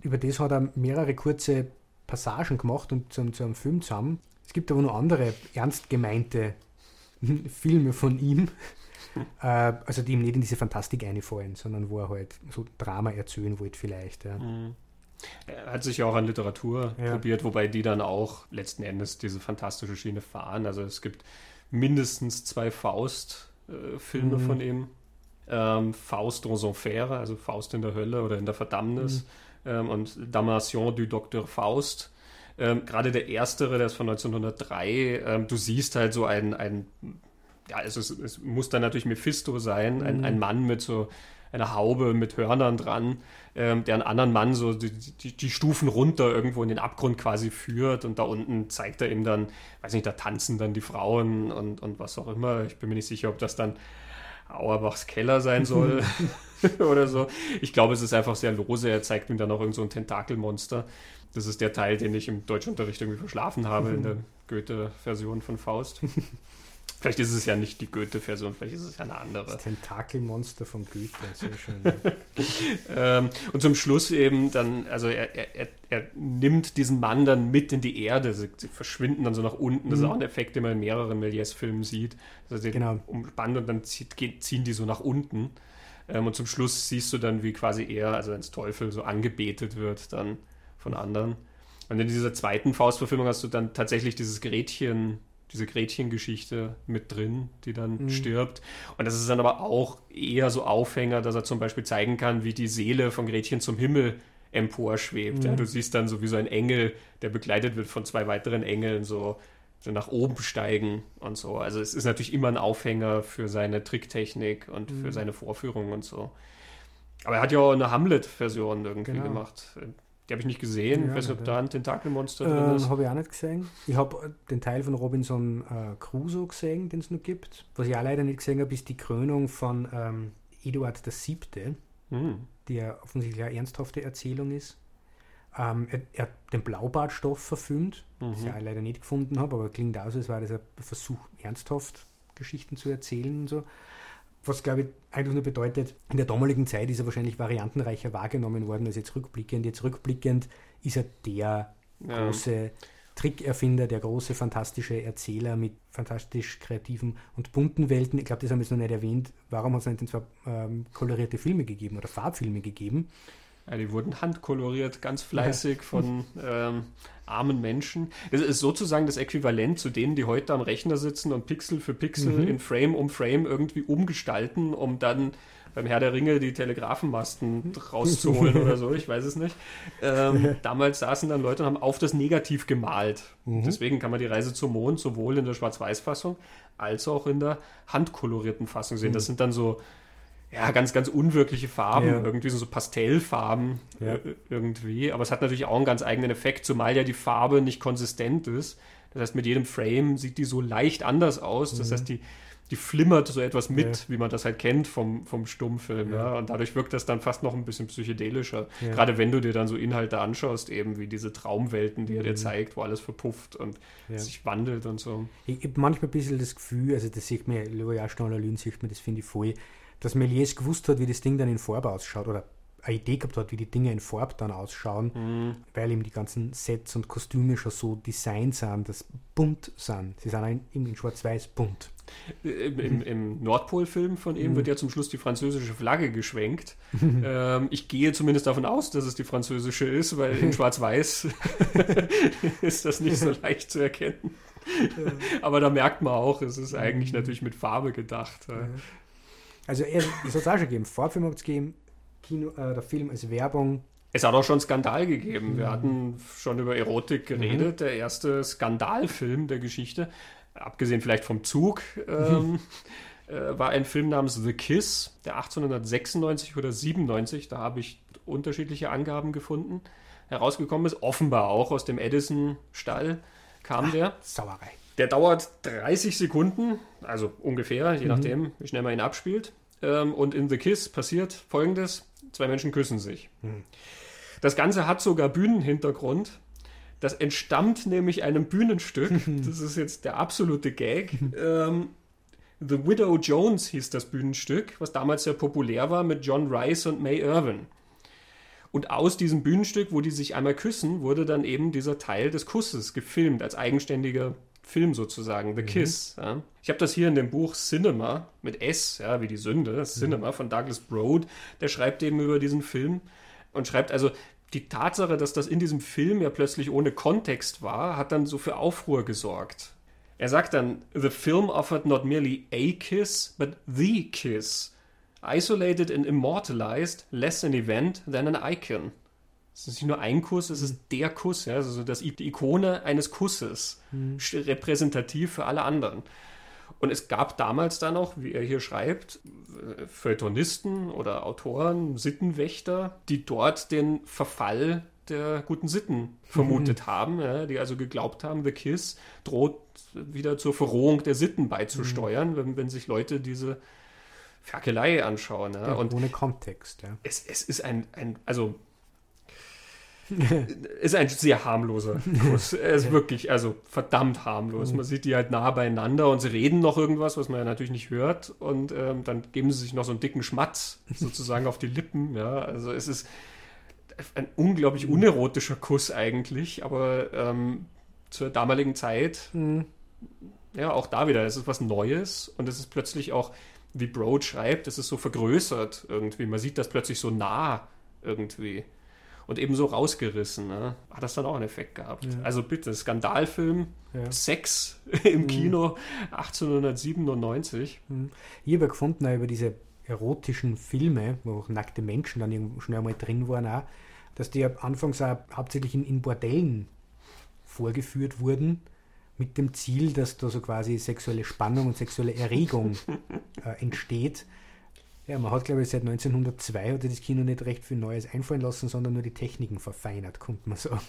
Über das hat er mehrere kurze Passagen gemacht und zu, zu einem Film zusammen. Es gibt aber noch andere ernst gemeinte Filme von ihm, äh, also die ihm nicht in diese Fantastik einfallen, sondern wo er halt so Drama erzählen wollte vielleicht. Ja. Mhm. Er hat sich ja auch an Literatur ja. probiert, wobei die dann auch letzten Endes diese fantastische Schiene fahren. Also es gibt mindestens zwei Faust-Filme mhm. von ihm. Ähm, Faust dans Enfer, also Faust in der Hölle oder in der Verdammnis mhm. ähm, und Damnation du Dr. Faust. Ähm, Gerade der erstere, der ist von 1903, ähm, du siehst halt so ein, ein ja, es, es, muss dann natürlich Mephisto sein, ein, mhm. ein Mann mit so einer Haube mit Hörnern dran, ähm, der einen anderen Mann so die, die, die, Stufen runter irgendwo in den Abgrund quasi führt und da unten zeigt er ihm dann, weiß nicht, da tanzen dann die Frauen und, und was auch immer. Ich bin mir nicht sicher, ob das dann Auerbachs Keller sein soll oder so. Ich glaube, es ist einfach sehr lose. Er zeigt ihm dann auch irgend so ein Tentakelmonster. Das ist der Teil, den ich im Deutschunterricht irgendwie verschlafen habe in der Goethe-Version von Faust. Vielleicht ist es ja nicht die Goethe-Version, vielleicht ist es ja eine andere. Das Tentakelmonster von Goethe, sehr schön. ähm, und zum Schluss eben dann, also er, er, er nimmt diesen Mann dann mit in die Erde, sie, sie verschwinden dann so nach unten. Das mhm. ist auch ein Effekt, den man in mehreren Méliès-Filmen sieht. Also genau. umspannt und dann zieht, ziehen die so nach unten. Ähm, und zum Schluss siehst du dann, wie quasi er, also als Teufel, so angebetet wird dann von anderen. Und in dieser zweiten Faustverfilmung hast du dann tatsächlich dieses Gretchen diese Gretchengeschichte mit drin, die dann mhm. stirbt. Und das ist dann aber auch eher so Aufhänger, dass er zum Beispiel zeigen kann, wie die Seele von Gretchen zum Himmel emporschwebt. Mhm. Ja, du siehst dann so wie so ein Engel, der begleitet wird von zwei weiteren Engeln, so, so nach oben steigen und so. Also es ist natürlich immer ein Aufhänger für seine Tricktechnik und mhm. für seine Vorführung und so. Aber er hat ja auch eine Hamlet-Version irgendwie genau. gemacht. Die habe ich nicht gesehen. Ja, ich weiß nicht, ob da ein Tentakelmonster drin ähm, ist. Habe ich auch nicht gesehen. Ich habe den Teil von Robinson äh, Crusoe gesehen, den es noch gibt. Was ich auch leider nicht gesehen habe, ist die Krönung von ähm, Eduard VII., hm. die ja offensichtlich eine ernsthafte Erzählung ist. Ähm, er, er, hat den Blaubartstoff verfilmt, mhm. das ich auch leider nicht gefunden habe, aber klingt aus, als war das ein Versuch, ernsthaft Geschichten zu erzählen und so was glaube ich eigentlich nur bedeutet, in der damaligen Zeit ist er wahrscheinlich variantenreicher wahrgenommen worden als jetzt rückblickend. Jetzt rückblickend ist er der ja. große Trickerfinder, der große fantastische Erzähler mit fantastisch kreativen und bunten Welten. Ich glaube, das haben wir jetzt noch nicht erwähnt. Warum hat es nicht zwar ähm, kolorierte Filme gegeben oder Farbfilme gegeben? Ja, die wurden handkoloriert, ganz fleißig ja. von ähm, armen Menschen. Das ist sozusagen das Äquivalent zu denen, die heute am Rechner sitzen und Pixel für Pixel mhm. in Frame um Frame irgendwie umgestalten, um dann beim Herr der Ringe die Telegrafenmasten rauszuholen oder so, ich weiß es nicht. Ähm, damals saßen dann Leute und haben auf das Negativ gemalt. Mhm. Deswegen kann man die Reise zum Mond sowohl in der Schwarz-Weiß-Fassung als auch in der handkolorierten Fassung sehen. Das mhm. sind dann so ja, ganz, ganz unwirkliche Farben, Ja. irgendwie so Pastellfarben Ja. äh, irgendwie. Aber es hat natürlich auch einen ganz eigenen Effekt, zumal ja die Farbe nicht konsistent ist. Das heißt, mit jedem Frame sieht die so leicht anders aus. Das heißt, die, die flimmert so etwas mit, Mhm. Ja. wie man das halt kennt vom, vom Stummfilm. Ja. Und dadurch wirkt das dann fast noch ein bisschen psychedelischer. Gerade wenn du dir dann so Inhalte anschaust, eben wie diese Traumwelten, die er dir Mhm. zeigt, wo alles verpufft und sich wandelt und so. Ich habe manchmal ein bisschen das Gefühl, also das sieht man, ja, Stahler sieht man, das finde ich voll, dass Méliès gewusst hat, wie das Ding dann in Farbe ausschaut oder eine Idee gehabt hat, wie die Dinge in Farbe dann ausschauen, Mhm. weil ihm die ganzen Sets und Kostüme schon so designt sind, dass bunt sind. Sie sind auch in, in schwarz-weiß bunt. Im, im, Im Nordpol-Film von ihm Mhm. wird ja zum Schluss die französische Flagge geschwenkt. ähm, ich gehe zumindest davon aus, dass es die französische ist, weil in Schwarz-Weiß ist das nicht so leicht zu erkennen. Aber da merkt man auch, es ist eigentlich Mhm. natürlich mit Farbe gedacht. ja. Also es hat es auch schon gegeben, Farbfilm hat es gegeben, Kino, äh, der Film als Werbung. Es hat auch schon Skandal gegeben. Wir Mhm. hatten schon über Erotik geredet. Der erste Skandalfilm der Geschichte, abgesehen vielleicht vom Zug, ähm, äh, war ein Film namens The Kiss, der 1896 oder 97, da habe ich unterschiedliche Angaben gefunden, herausgekommen ist. Offenbar auch aus dem Edison-Stall kam der. Sauerei. Der dauert 30 Sekunden, also ungefähr, je nachdem, wie schnell man ihn abspielt. Ähm, und in The Kiss passiert folgendes: Zwei Menschen küssen sich. Das Ganze hat sogar Bühnenhintergrund. Das entstammt nämlich einem Bühnenstück. Das ist jetzt der absolute Gag. ähm, The Widow Jones hieß das Bühnenstück, was damals sehr populär war mit John Rice und May Irvin. Und aus diesem Bühnenstück, wo die sich einmal küssen, wurde dann eben dieser Teil des Kusses gefilmt, als eigenständiger Film sozusagen, The Kiss. Ja. Ich habe das hier in dem Buch Cinema mit S, ja, wie die Sünde, Cinema von Douglas Broad, der schreibt eben über diesen Film und schreibt also, die Tatsache, dass das in diesem Film ja plötzlich ohne Kontext war, hat dann so für Aufruhr gesorgt. Er sagt dann, the film offered not merely a kiss, but the kiss. Isolated and immortalized, less an event than an icon. Es ist nicht nur ein Kuss, es ist der Kuss, ja, also das, die Ikone eines Kusses, st- repräsentativ für alle anderen. Und es gab damals dann auch, wie er hier schreibt, äh, Feuilletonisten oder Autoren, Sittenwächter, die dort den Verfall der guten Sitten vermutet haben, ja, die also geglaubt haben, The Kiss droht wieder zur Verrohung der Sitten beizusteuern, wenn, wenn sich Leute diese Ferkelei anschauen. Ja. Ja, ohne Kontext. Ja. es, es ist ein, ein also ist ein sehr harmloser Kuss. Er ist wirklich, also verdammt harmlos. Man sieht die halt nah beieinander und sie reden noch irgendwas, was man ja natürlich nicht hört. Und ähm, dann geben sie sich noch so einen dicken Schmatz sozusagen auf die Lippen. Ja, also es ist ein unglaublich unerotischer Kuss eigentlich, aber ähm, zur damaligen Zeit, Mhm. ja, auch da wieder, es ist was Neues und es ist plötzlich auch, wie Broad schreibt, es ist so vergrößert irgendwie. Man sieht das plötzlich so nah irgendwie und eben so rausgerissen. Ne? Hat das dann auch einen Effekt gehabt. Ja. Also bitte, Skandalfilm, Ja. Sex im Kino 1897. Ich habe ja gefunden, über diese erotischen Filme, wo auch nackte Menschen dann irgendwo schnell mal drin waren, auch, dass die anfangs auch hauptsächlich in, in Bordellen vorgeführt wurden, mit dem Ziel, dass da so quasi sexuelle Spannung und sexuelle Erregung äh, entsteht. Ja, man hat, glaube ich, seit 1902 hat das Kino nicht recht viel Neues einfallen lassen, sondern nur die Techniken verfeinert, kommt man sagen.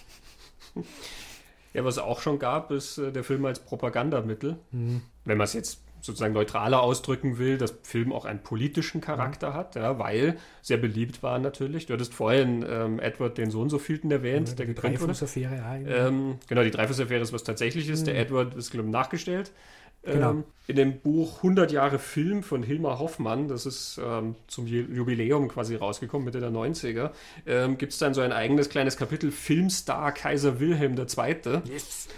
Ja, was es auch schon gab, ist äh, der Film als Propagandamittel. Mhm. Wenn man es jetzt sozusagen neutraler ausdrücken will, dass Film auch einen politischen Charakter hat, ja, weil sehr beliebt war natürlich. Du hattest vorhin ähm, Edward den Sohn so vielten erwähnt, der die gekrönt wurde. Auch. irgendwie. Ähm, genau, die Dreifuß-Affäre ist was tatsächlich ist. Der Edward ist, glaube ich, nachgestellt. Genau. Ähm, in dem Buch 100 Jahre Film von Hilmar Hoffmann, das ist ähm, zum Ju- Jubiläum quasi rausgekommen, Mitte der 90er, ähm, gibt es dann so ein eigenes kleines Kapitel Filmstar Kaiser Wilhelm II., yes.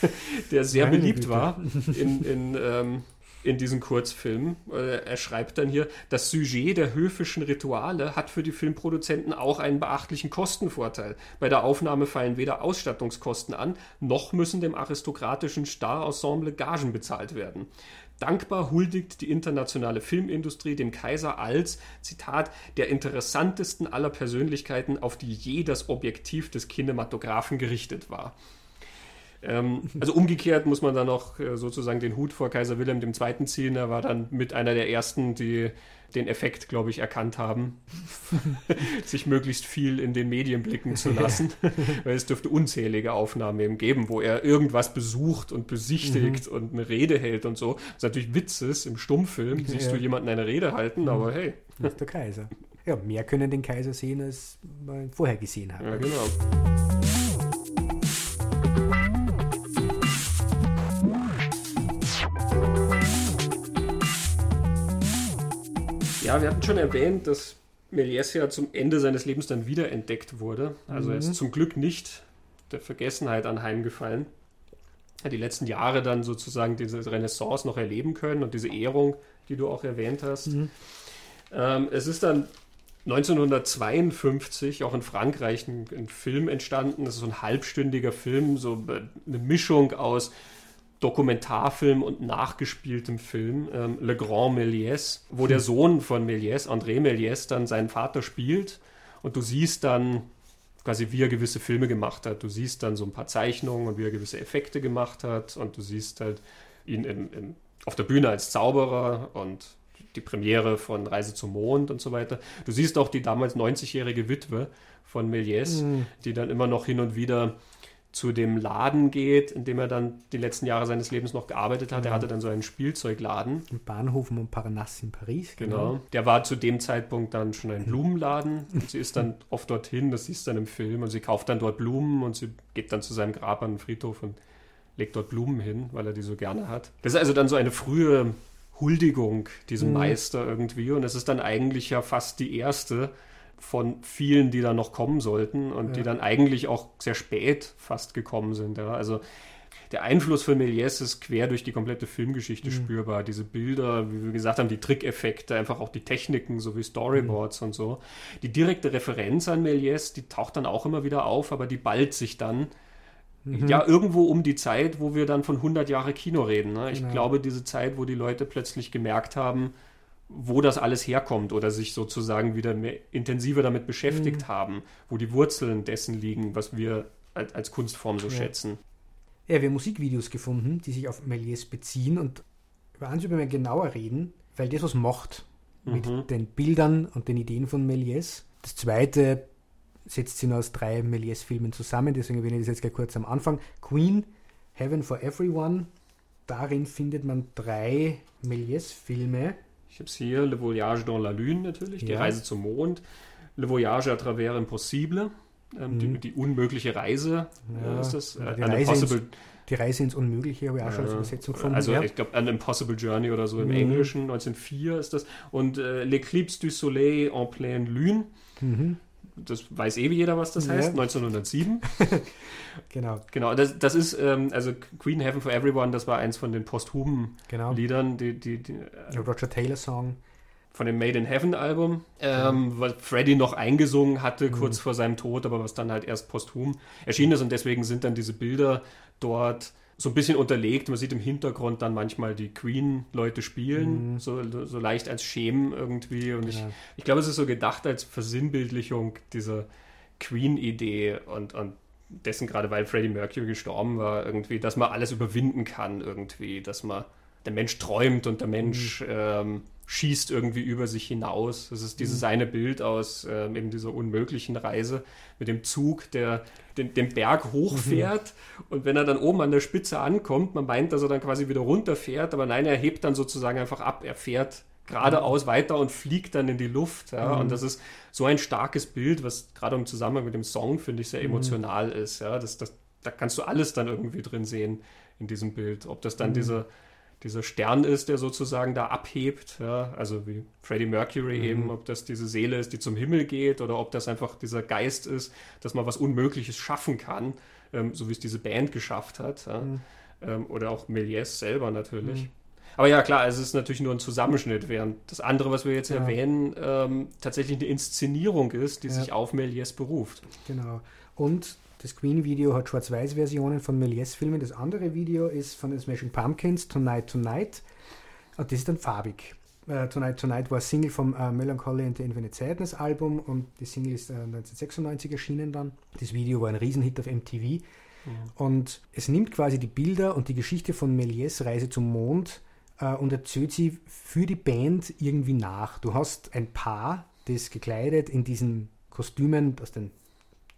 der sehr Meine beliebt Güte. war in, in, ähm, in diesen Kurzfilmen. Äh, er schreibt dann hier, das Sujet der höfischen Rituale hat für die Filmproduzenten auch einen beachtlichen Kostenvorteil. Bei der Aufnahme fallen weder Ausstattungskosten an, noch müssen dem aristokratischen Starensemble Gagen bezahlt werden. Dankbar huldigt die internationale Filmindustrie dem Kaiser als, Zitat, der interessantesten aller Persönlichkeiten, auf die je das Objektiv des Kinematographen gerichtet war. Ähm, also umgekehrt muss man dann noch äh, sozusagen den Hut vor Kaiser Wilhelm II. ziehen. Er war dann mit einer der ersten, die den Effekt, glaube ich, erkannt haben, sich möglichst viel in den Medien blicken zu lassen, weil es dürfte unzählige Aufnahmen eben geben, wo er irgendwas besucht und besichtigt mhm. und eine Rede hält und so. Was natürlich Witz ist, im Stummfilm siehst ja. du jemanden eine Rede halten, mhm. aber hey. Das ist der Kaiser. Ja, mehr können den Kaiser sehen, als man vorher gesehen hat. Ja, genau. Ja, wir hatten schon erwähnt, dass Méliès ja zum Ende seines Lebens dann wiederentdeckt wurde. Also mhm. er ist mhm. zum Glück nicht der Vergessenheit anheimgefallen. Er hat die letzten Jahre dann sozusagen diese Renaissance noch erleben können und diese Ehrung, die du auch erwähnt hast. Mhm. Ähm, es ist dann 1952 auch in Frankreich ein, ein, Film entstanden. Das ist so ein halbstündiger Film, so eine Mischung aus Dokumentarfilm und nachgespieltem Film, ähm, Le Grand Méliès, wo der Sohn von Méliès, André Méliès, dann seinen Vater spielt und du siehst dann quasi, wie er gewisse Filme gemacht hat. Du siehst dann so ein paar Zeichnungen und wie er gewisse Effekte gemacht hat und du siehst halt ihn im, im, auf der Bühne als Zauberer und die Premiere von Reise zum Mond und so weiter. Du siehst auch die damals 90-jährige Witwe von Méliès, mhm. die dann immer noch hin und wieder zu dem Laden geht, in dem er dann die letzten Jahre seines Lebens noch gearbeitet hat. Ja. Er hatte dann so einen Spielzeugladen. Im Bahnhof Montparnasse in Paris. Genau. genau. Der war zu dem Zeitpunkt dann schon ein Blumenladen. Und sie ist dann oft dorthin, das siehst du dann im Film. Und sie kauft dann dort Blumen und sie geht dann zu seinem Grab an den Friedhof und legt dort Blumen hin, weil er die so gerne hat. Das ist also dann so eine frühe Huldigung diesem mhm. Meister irgendwie. Und es ist dann eigentlich ja fast die erste von vielen, die dann noch kommen sollten und ja. die dann eigentlich auch sehr spät fast gekommen sind. Ja. Also der Einfluss von Méliès ist quer durch die komplette Filmgeschichte mhm. spürbar. Diese Bilder, wie wir gesagt haben, die Trickeffekte, einfach auch die Techniken sowie Storyboards mhm. und so. Die direkte Referenz an Méliès, die taucht dann auch immer wieder auf, aber die ballt sich dann mhm. ja irgendwo um die Zeit, wo wir dann von 100 Jahre Kino reden. Ne? Ich genau. glaube, diese Zeit, wo die Leute plötzlich gemerkt haben, wo das alles herkommt oder sich sozusagen wieder mehr intensiver damit beschäftigt mhm. haben, wo die Wurzeln dessen liegen, was wir als, als Kunstform so ja. schätzen. Ja, wir haben Musikvideos gefunden, die sich auf Méliès beziehen und über eins über mehr genauer reden, weil das was macht mit mhm. den Bildern und den Ideen von Méliès. Das zweite setzt sich nur aus drei Méliès-Filmen zusammen, deswegen erwähne ich das jetzt gleich kurz am Anfang. Queen, Heaven for Everyone, darin findet man drei Méliès-Filme, ich habe es hier, Le Voyage dans la Lune natürlich, ja. die Reise zum Mond, Le Voyage à travers Impossible, ähm, mhm. die, die, unmögliche Reise ja. ist das. Äh, die, Reise ins, die, Reise ins, Unmögliche habe ich auch schon als Übersetzung gefunden. Also ja. ich glaube, An Impossible Journey oder so im mhm. Englischen, 1904 ist das. Und äh, L'Eclipse du Soleil en pleine Lune. Mhm das weiß eh jeder, was das ja. heißt, 1907. genau. Genau, das, das ist, ähm, also Queen Heaven for Everyone, das war eins von den posthumen genau. Liedern, die, die, die äh, Roger Taylor Song. Von dem Made in Heaven Album, ähm, mhm. was Freddie noch eingesungen hatte, mhm. kurz vor seinem Tod, aber was dann halt erst posthum erschienen ist und deswegen sind dann diese Bilder dort so ein bisschen unterlegt. Man sieht im Hintergrund dann manchmal die Queen-Leute spielen, mhm. so, so leicht als Schemen irgendwie. Und ich, ich glaube, es ist so gedacht als Versinnbildlichung dieser Queen-Idee und, und dessen, gerade weil Freddie Mercury gestorben war, irgendwie, dass man alles überwinden kann, irgendwie, dass man der Mensch träumt und der Mensch mhm. ähm, schießt irgendwie über sich hinaus. Das ist dieses mhm. eine Bild aus ähm, eben dieser unmöglichen Reise mit dem Zug, der den, den Berg hochfährt mhm. und wenn er dann oben an der Spitze ankommt, man meint, dass er dann quasi wieder runterfährt, aber nein, er hebt dann sozusagen einfach ab, er fährt geradeaus mhm. weiter und fliegt dann in die Luft. Ja? Mhm. Und das ist so ein starkes Bild, was gerade im Zusammenhang mit dem Song, finde ich, sehr mhm. emotional ist. Ja? Das, das, da kannst du alles dann irgendwie drin sehen in diesem Bild. Ob das dann mhm. diese dieser Stern ist, der sozusagen da abhebt, ja, also wie Freddie Mercury mhm. eben, ob das diese Seele ist, die zum Himmel geht oder ob das einfach dieser Geist ist, dass man was Unmögliches schaffen kann, ähm, so wie es diese Band geschafft hat, ja, mhm. ähm, oder auch Méliès selber natürlich. Mhm. Aber ja, klar, es ist natürlich nur ein Zusammenschnitt, während das andere, was wir jetzt ja. erwähnen, ähm, tatsächlich eine Inszenierung ist, die sich auf Méliès beruft. Genau. Und das Queen-Video hat Schwarz-Weiß-Versionen von Méliès-Filmen. Das andere Video ist von den Smashing Pumpkins, Tonight Tonight. Und das ist dann farbig. Uh, Tonight Tonight war Single vom uh, Melancholy and the Infinite Sadness Album und die Single ist uh, äh, 1996 erschienen dann. Das Video war ein Riesenhit auf MTV. Mhm. Und es nimmt quasi die Bilder und die Geschichte von Méliès Reise zum Mond und erzählt sie für die Band irgendwie nach. Du hast ein Paar, das gekleidet in diesen Kostümen aus den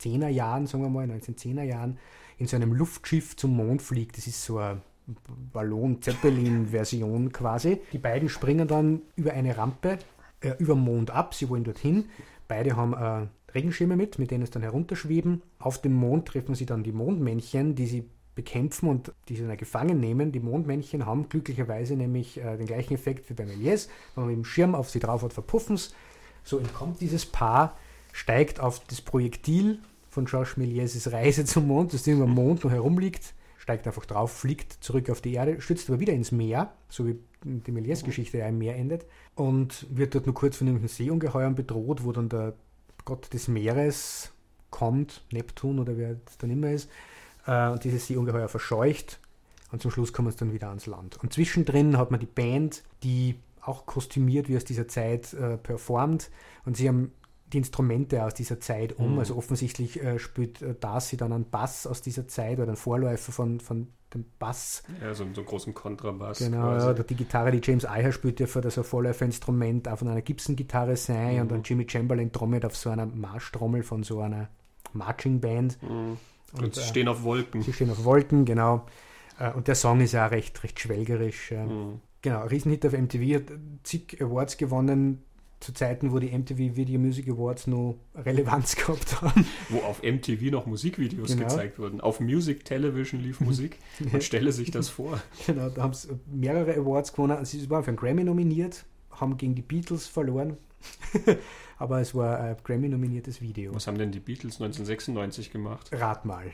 10er Jahren, sagen wir mal, 1910er Jahren, in so einem Luftschiff zum Mond fliegt. Das ist so eine Ballon-Zeppelin-Version quasi. Die beiden springen dann über eine Rampe äh, über den Mond ab. Sie wollen dorthin. Beide haben äh, Regenschirme mit, mit denen es dann herunterschweben. Auf dem Mond treffen sie dann die Mondmännchen, die sie bekämpfen und die sie dann gefangen nehmen. Die Mondmännchen haben glücklicherweise nämlich äh, den gleichen Effekt wie bei Méliès. Wenn man mit dem Schirm auf sie drauf hat, verpuffen sie. So entkommt dieses Paar, steigt auf das Projektil von Georges Méliès' Reise zum Mond, das Ding am Mond noch herumliegt, steigt einfach drauf, fliegt zurück auf die Erde, stürzt aber wieder ins Meer, so wie die Méliès-Geschichte ja im Meer endet, und wird dort nur kurz von einem Seeungeheuern bedroht, wo dann der Gott des Meeres kommt, Neptun oder wer es dann immer ist, äh, und dieses Seeungeheuer verscheucht und zum Schluss kommen es dann wieder ans Land. Und zwischendrin hat man die Band, die auch kostümiert wie aus dieser Zeit äh, performt und sie haben die Instrumente aus dieser Zeit um. Mhm. Also offensichtlich äh, spielt äh, Darcy dann einen Bass aus dieser Zeit oder einen Vorläufer von, von dem Bass. Ja, so, so einen großen Kontrabass. Genau, ja, oder die Gitarre, die James Iha spielt, dürfte das ein Vorläuferinstrument auch von einer Gibson-Gitarre sein mhm. und dann Jimmy Chamberlain trommelt auf so einer Marschtrommel von so einer Marching Band. Mhm. Und, und, sie äh, stehen auf Wolken. Sie stehen auf Wolken, genau. Äh, und der Song ist ja recht, recht schwelgerisch. Mhm. Genau, Riesenhit auf MTV, hat zig Awards gewonnen, zu Zeiten, wo die MTV Video Music Awards noch Relevanz gehabt haben. Wo auf MTV noch Musikvideos genau. gezeigt wurden. Auf Music Television lief Musik. Man stelle sich das vor. Genau, da haben sie mehrere Awards gewonnen. Sie waren für einen Grammy nominiert, haben gegen die Beatles verloren. Aber es war ein Grammy-nominiertes Video. Was haben denn die Beatles 1996 gemacht? Rat mal.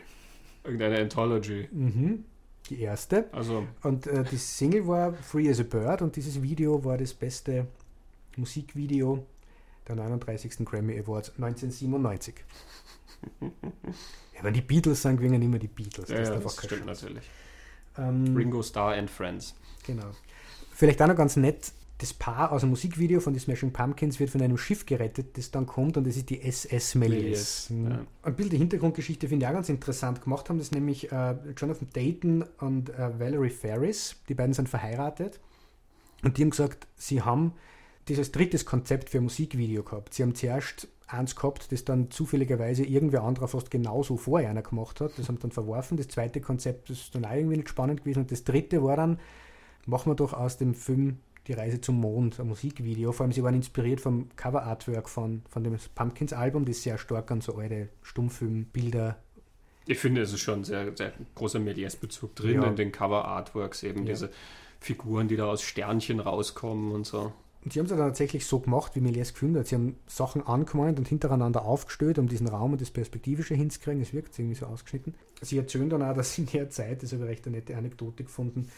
Irgendeine Anthology. Mhm. Die erste. Also. Und äh, die Single war Free as a Bird und dieses Video war das beste Musikvideo der 39. Grammy Awards 1997. ja, wenn die Beatles sagen, gewinnen immer die Beatles. Das, ja, das stimmt Chance. natürlich. Ähm, Ringo Starr and Friends. Genau. Vielleicht auch noch ganz nett, das Paar aus dem Musikvideo von den Smashing Pumpkins wird von einem Schiff gerettet, das dann kommt und das ist die SS Méliès. Mhm. Ja. Ein Bild der Hintergrundgeschichte finde ich auch ganz interessant. Gemacht haben das nämlich äh, Jonathan Dayton und äh, Valerie Ferris. Die beiden sind verheiratet und die haben gesagt, sie haben dieses drittes Konzept für ein Musikvideo gehabt. Sie haben zuerst eins gehabt, das dann zufälligerweise irgendwer anderer fast genauso vorher einer gemacht hat. Das haben dann verworfen. Das zweite Konzept ist dann auch irgendwie nicht spannend gewesen. Und das dritte war dann, machen wir doch aus dem Film Die Reise zum Mond, ein Musikvideo. Vor allem, sie waren inspiriert vom Cover-Artwork von, von dem Pumpkins-Album, das sehr stark an so alte Stummfilmbilder ich finde, es ist schon ein sehr, sehr großer Méliès-Bezug drin ja. in den Cover-Artworks, eben ja. diese Figuren, die da aus Sternchen rauskommen und so. Und sie haben es dann tatsächlich so gemacht, wie Méliès gefunden hat. Sie haben Sachen angemalt und hintereinander aufgestellt, um diesen Raum und das Perspektivische hinzukriegen. Es wirkt irgendwie so ausgeschnitten. Sie erzählen dann auch, dass in der Zeit, das habe ich recht eine nette Anekdote gefunden,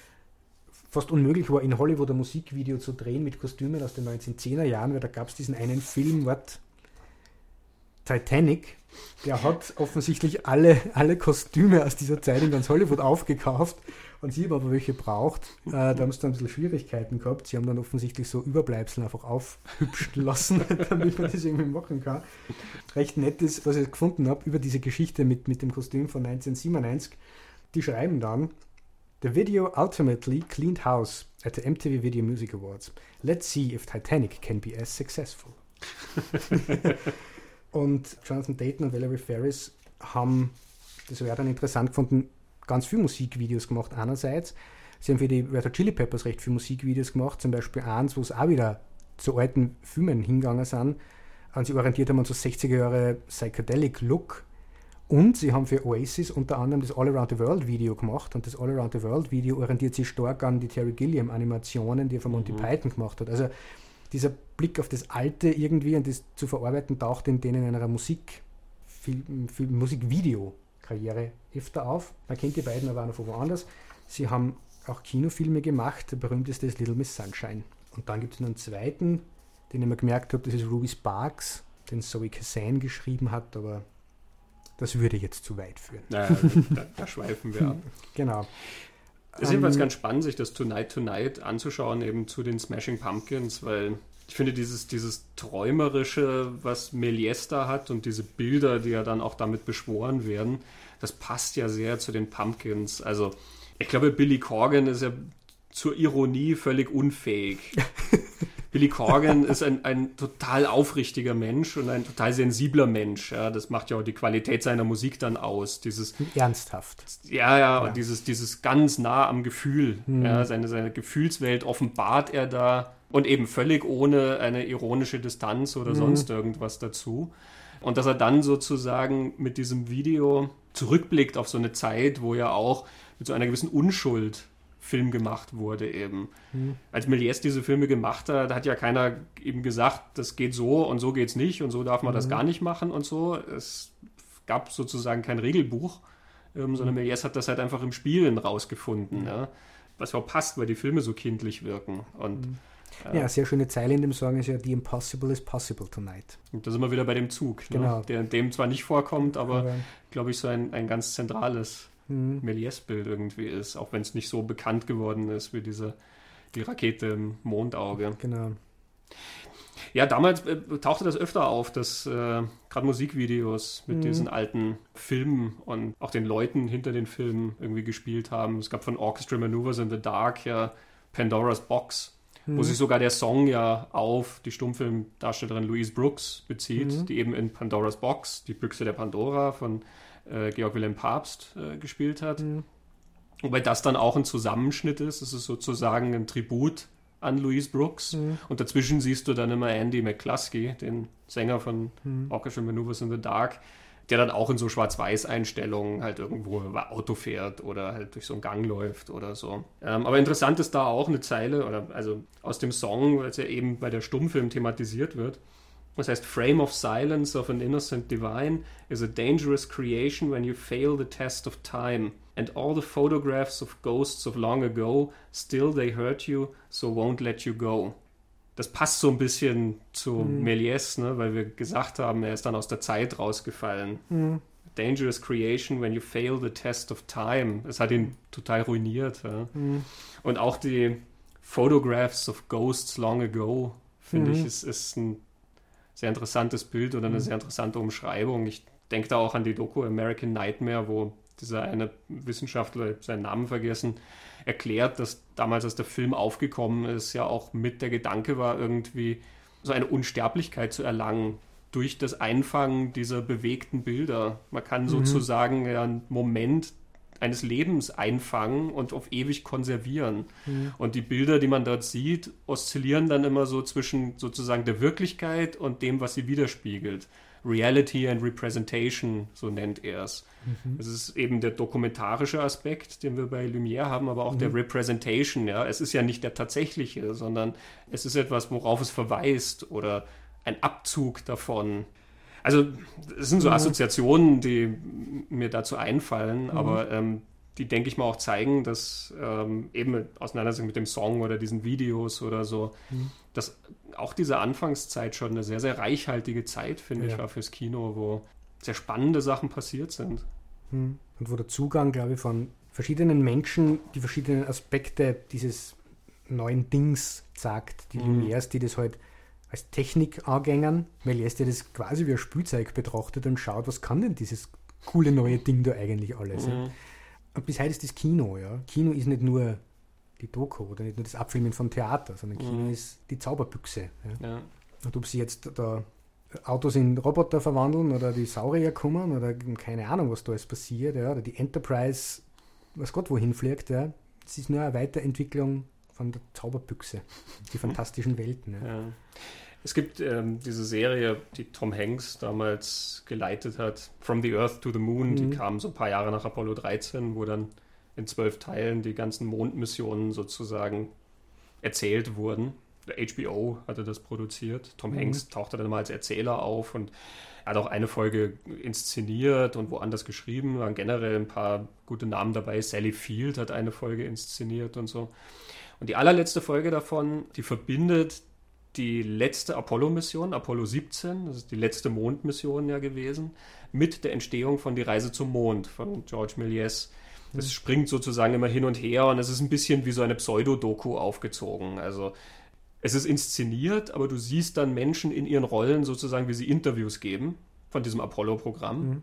fast unmöglich war, in Hollywood ein Musikvideo zu drehen mit Kostümen aus den 1910er Jahren, weil da gab es diesen einen Film, was Titanic, der hat offensichtlich alle, alle Kostüme aus dieser Zeit in ganz Hollywood aufgekauft und sie haben aber welche braucht. Äh, da haben sie dann ein bisschen Schwierigkeiten gehabt. Sie haben dann offensichtlich so Überbleibsel einfach aufhübschen lassen, damit man das irgendwie machen kann. Recht nett ist, was ich gefunden habe über diese Geschichte mit, mit dem Kostüm von 1997. Die schreiben dann, The video ultimately cleaned house at the MTV Video Music Awards. Let's see if Titanic can be as successful. und Jonathan Dayton und Valerie Ferris haben, das wäre dann interessant gefunden, ganz viele Musikvideos gemacht einerseits. Sie haben für die Red Hot Chili Peppers recht viele Musikvideos gemacht, zum Beispiel eins, wo es auch wieder zu alten Filmen hingegangen sind. Und sie orientiert haben an so 60er Jahre Psychedelic Look. Und sie haben für Oasis unter anderem das All Around the World Video gemacht. Und das All Around the World Video orientiert sich stark an die Terry Gilliam Animationen, die er von Monty mhm. Python gemacht hat. Also dieser Blick auf das Alte irgendwie und das zu verarbeiten, taucht in denen in einer Musik, Film, Film, Musikvideo Karriere öfter auf. Man kennt die beiden aber auch noch von woanders. Sie haben auch Kinofilme gemacht. Der berühmteste ist Little Miss Sunshine. Und dann gibt es noch einen zweiten, den ich mir gemerkt habe, das ist Ruby Sparks, den Zoe Kazan geschrieben hat, aber das würde jetzt zu weit führen. Naja, da, da schweifen wir ab. Genau. Es ist jedenfalls ähm, ganz spannend, sich das Tonight Tonight anzuschauen, eben zu den Smashing Pumpkins, weil ich finde dieses, dieses Träumerische, was Méliès da hat und diese Bilder, die ja dann auch damit beschworen werden, das passt ja sehr zu den Pumpkins. Also ich glaube, Billy Corgan ist ja zur Ironie völlig unfähig. Billy Corgan ist ein, ein total aufrichtiger Mensch und ein total sensibler Mensch. Ja, das macht ja auch die Qualität seiner Musik dann aus. Dieses ernsthaft. Ja, ja, und dieses, dieses ganz nah am Gefühl. Mhm. Ja, seine, seine Gefühlswelt offenbart er da und eben völlig ohne eine ironische Distanz oder mhm. sonst irgendwas dazu. Und dass er dann sozusagen mit diesem Video zurückblickt auf so eine Zeit, wo er auch mit so einer gewissen Unschuld Film gemacht wurde eben. Mhm. Als Méliès diese Filme gemacht hat, hat ja keiner eben gesagt, das geht so und so geht es nicht und so darf man mhm. das gar nicht machen und so. Es gab sozusagen kein Regelbuch, ähm, sondern mhm. Méliès hat das halt einfach im Spielen rausgefunden, mhm. ja? was auch passt, weil die Filme so kindlich wirken. Und mhm. Ja, eine sehr schöne Zeile in dem Song ist ja The Impossible is Possible Tonight. Und da sind wir wieder bei dem Zug, ne? genau. Ne? der in dem zwar nicht vorkommt, aber, aber glaube ich, so ein, ein ganz zentrales mhm. Méliès-Bild irgendwie ist, auch wenn es nicht so bekannt geworden ist wie diese die Rakete im Mondauge. Genau. Ja, damals äh, tauchte das öfter auf, dass äh, gerade Musikvideos mit mhm. diesen alten Filmen und auch den Leuten hinter den Filmen irgendwie gespielt haben. Es gab von Orchestra Maneuvers in the Dark ja Pandora's Box, mhm. wo sich sogar der Song ja auf die Stummfilmdarstellerin Louise Brooks bezieht, mhm. die eben in Pandora's Box, die Büchse der Pandora von äh, Georg Wilhelm Papst äh, gespielt hat. Mhm. Wobei das dann auch ein Zusammenschnitt ist. Es ist sozusagen ein Tribut an Louise Brooks. Mhm. Und dazwischen siehst du dann immer Andy McCluskey, den Sänger von mhm. Orchestra Maneuvers in the Dark, der dann auch in so Schwarz-Weiß-Einstellungen halt irgendwo Auto fährt oder halt durch so einen Gang läuft oder so. Ähm, aber interessant ist da auch eine Zeile, oder also aus dem Song, weil es ja eben bei der Stummfilm thematisiert wird. Das heißt, Frame of Silence of an Innocent Divine is a dangerous creation when you fail the test of time. And all the photographs of ghosts of long ago, still they hurt you, so won't let you go. Das passt so ein bisschen zu mhm. Méliès, ne? weil wir gesagt haben, er ist dann aus der Zeit rausgefallen. Mhm. Dangerous creation when you fail the test of time. Es hat ihn total ruiniert. Ja? Mhm. Und auch die Photographs of Ghosts long ago, finde ich, mhm. ist, ist ein sehr interessantes Bild oder eine mhm. sehr interessante Umschreibung. Ich denke da auch an die Doku American Nightmare, wo dieser eine Wissenschaftler, seinen Namen vergessen, erklärt, dass damals, als der Film aufgekommen ist, ja auch mit der Gedanke war, irgendwie so eine Unsterblichkeit zu erlangen durch das Einfangen dieser bewegten Bilder. Man kann mhm. sozusagen ja einen Moment eines Lebens einfangen und auf ewig konservieren. Mhm. Und die Bilder, die man dort sieht, oszillieren dann immer so zwischen sozusagen der Wirklichkeit und dem, was sie widerspiegelt. Reality and Representation, so nennt er es. Mhm. Das ist eben der dokumentarische Aspekt, den wir bei Lumière haben, aber auch mhm. der Representation. Ja? Es ist ja nicht der tatsächliche, sondern es ist etwas, worauf es verweist oder ein Abzug davon. Also, es sind so mhm. Assoziationen, die mir dazu einfallen, mhm. aber ähm, die, denke ich mal, auch zeigen, dass ähm, eben Auseinandersetzung mit dem Song oder diesen Videos oder so, mhm. dass auch diese Anfangszeit schon eine sehr, sehr reichhaltige Zeit, finde ja. ich, war fürs Kino, wo sehr spannende Sachen passiert sind. Mhm. Und wo der Zugang, glaube ich, von verschiedenen Menschen die verschiedenen Aspekte dieses neuen Dings sagt, die mhm. Lumières, die das halt als Technik angängen, weil er das quasi wie ein Spielzeug betrachtet und schaut, was kann denn dieses coole neue Ding da eigentlich alles. Mhm. Ja. Und bis heute ist das Kino, ja. Kino ist nicht nur die Doku oder nicht nur das Abfilmen vom Theater, sondern Kino mhm. ist die Zauberbüchse. Ja. Ja. Und ob sie jetzt da Autos in Roboter verwandeln oder die Saurier kommen oder keine Ahnung, was da alles passiert, ja, oder die Enterprise, was Gott wohin fliegt, ja, es ist nur eine Weiterentwicklung von der Zauberbüchse, die fantastischen Welten. Ja. Ja. Es gibt ähm, diese Serie, die Tom Hanks damals geleitet hat, From the Earth to the Moon, mhm. die kam so ein paar Jahre nach Apollo 13, wo dann in zwölf Teilen die ganzen Mondmissionen sozusagen erzählt wurden. HBO hatte das produziert. Tom mhm. Hanks tauchte dann mal als Erzähler auf und er hat auch eine Folge inszeniert und woanders geschrieben. Waren generell ein paar gute Namen dabei. Sally Field hat eine Folge inszeniert und so. Und die allerletzte Folge davon, die verbindet die letzte Apollo-Mission, Apollo 17, das ist die letzte Mondmission ja gewesen, mit der Entstehung von Die Reise zum Mond von George Méliès. Das mhm. springt sozusagen immer hin und her und es ist ein bisschen wie so eine Pseudodoku aufgezogen. Also es ist inszeniert, aber du siehst dann Menschen in ihren Rollen sozusagen, wie sie Interviews geben von diesem Apollo-Programm. Mhm.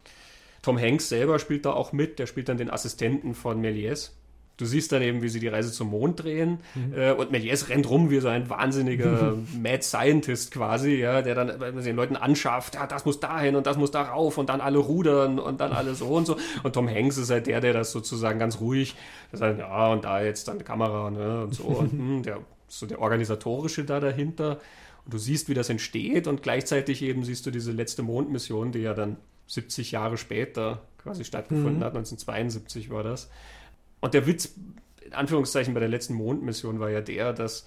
Tom Hanks selber spielt da auch mit, der spielt dann den Assistenten von Méliès. Du siehst dann eben, wie sie die Reise zum Mond drehen mhm. äh, und Méliès rennt rum wie so ein wahnsinniger Mad Scientist quasi, ja, der dann den Leuten anschafft, ja, das muss dahin und das muss darauf und dann alle rudern und dann alle so und so. Und Tom Hanks ist halt der, der das sozusagen ganz ruhig, der sagt, ja, und da jetzt dann die Kamera ne, und so. und hm, der, so der organisatorische da dahinter. Und du siehst, wie das entsteht und gleichzeitig eben siehst du diese letzte Mondmission, die ja dann 70 Jahre später quasi stattgefunden mhm. hat, 1972 war das. Und der Witz, in Anführungszeichen, bei der letzten Mondmission war ja der, dass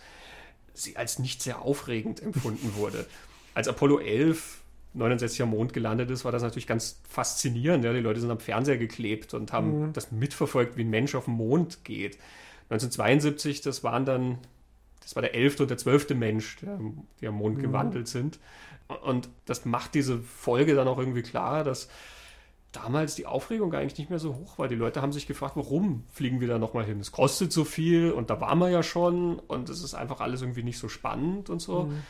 sie als nicht sehr aufregend empfunden wurde. Als Apollo 11 69 am Mond gelandet ist, war das natürlich ganz faszinierend. Ja? Die Leute sind am Fernseher geklebt und haben mhm. das mitverfolgt, wie ein Mensch auf den Mond geht. 1972, das waren dann das war der elfte und der zwölfte Mensch, der, die am Mond mhm. gewandelt sind. Und das macht diese Folge dann auch irgendwie klar, dass damals die Aufregung eigentlich nicht mehr so hoch war. Die Leute haben sich gefragt, warum fliegen wir da nochmal hin? Es kostet so viel und da waren wir ja schon und es ist einfach alles irgendwie nicht so spannend und so. Mhm.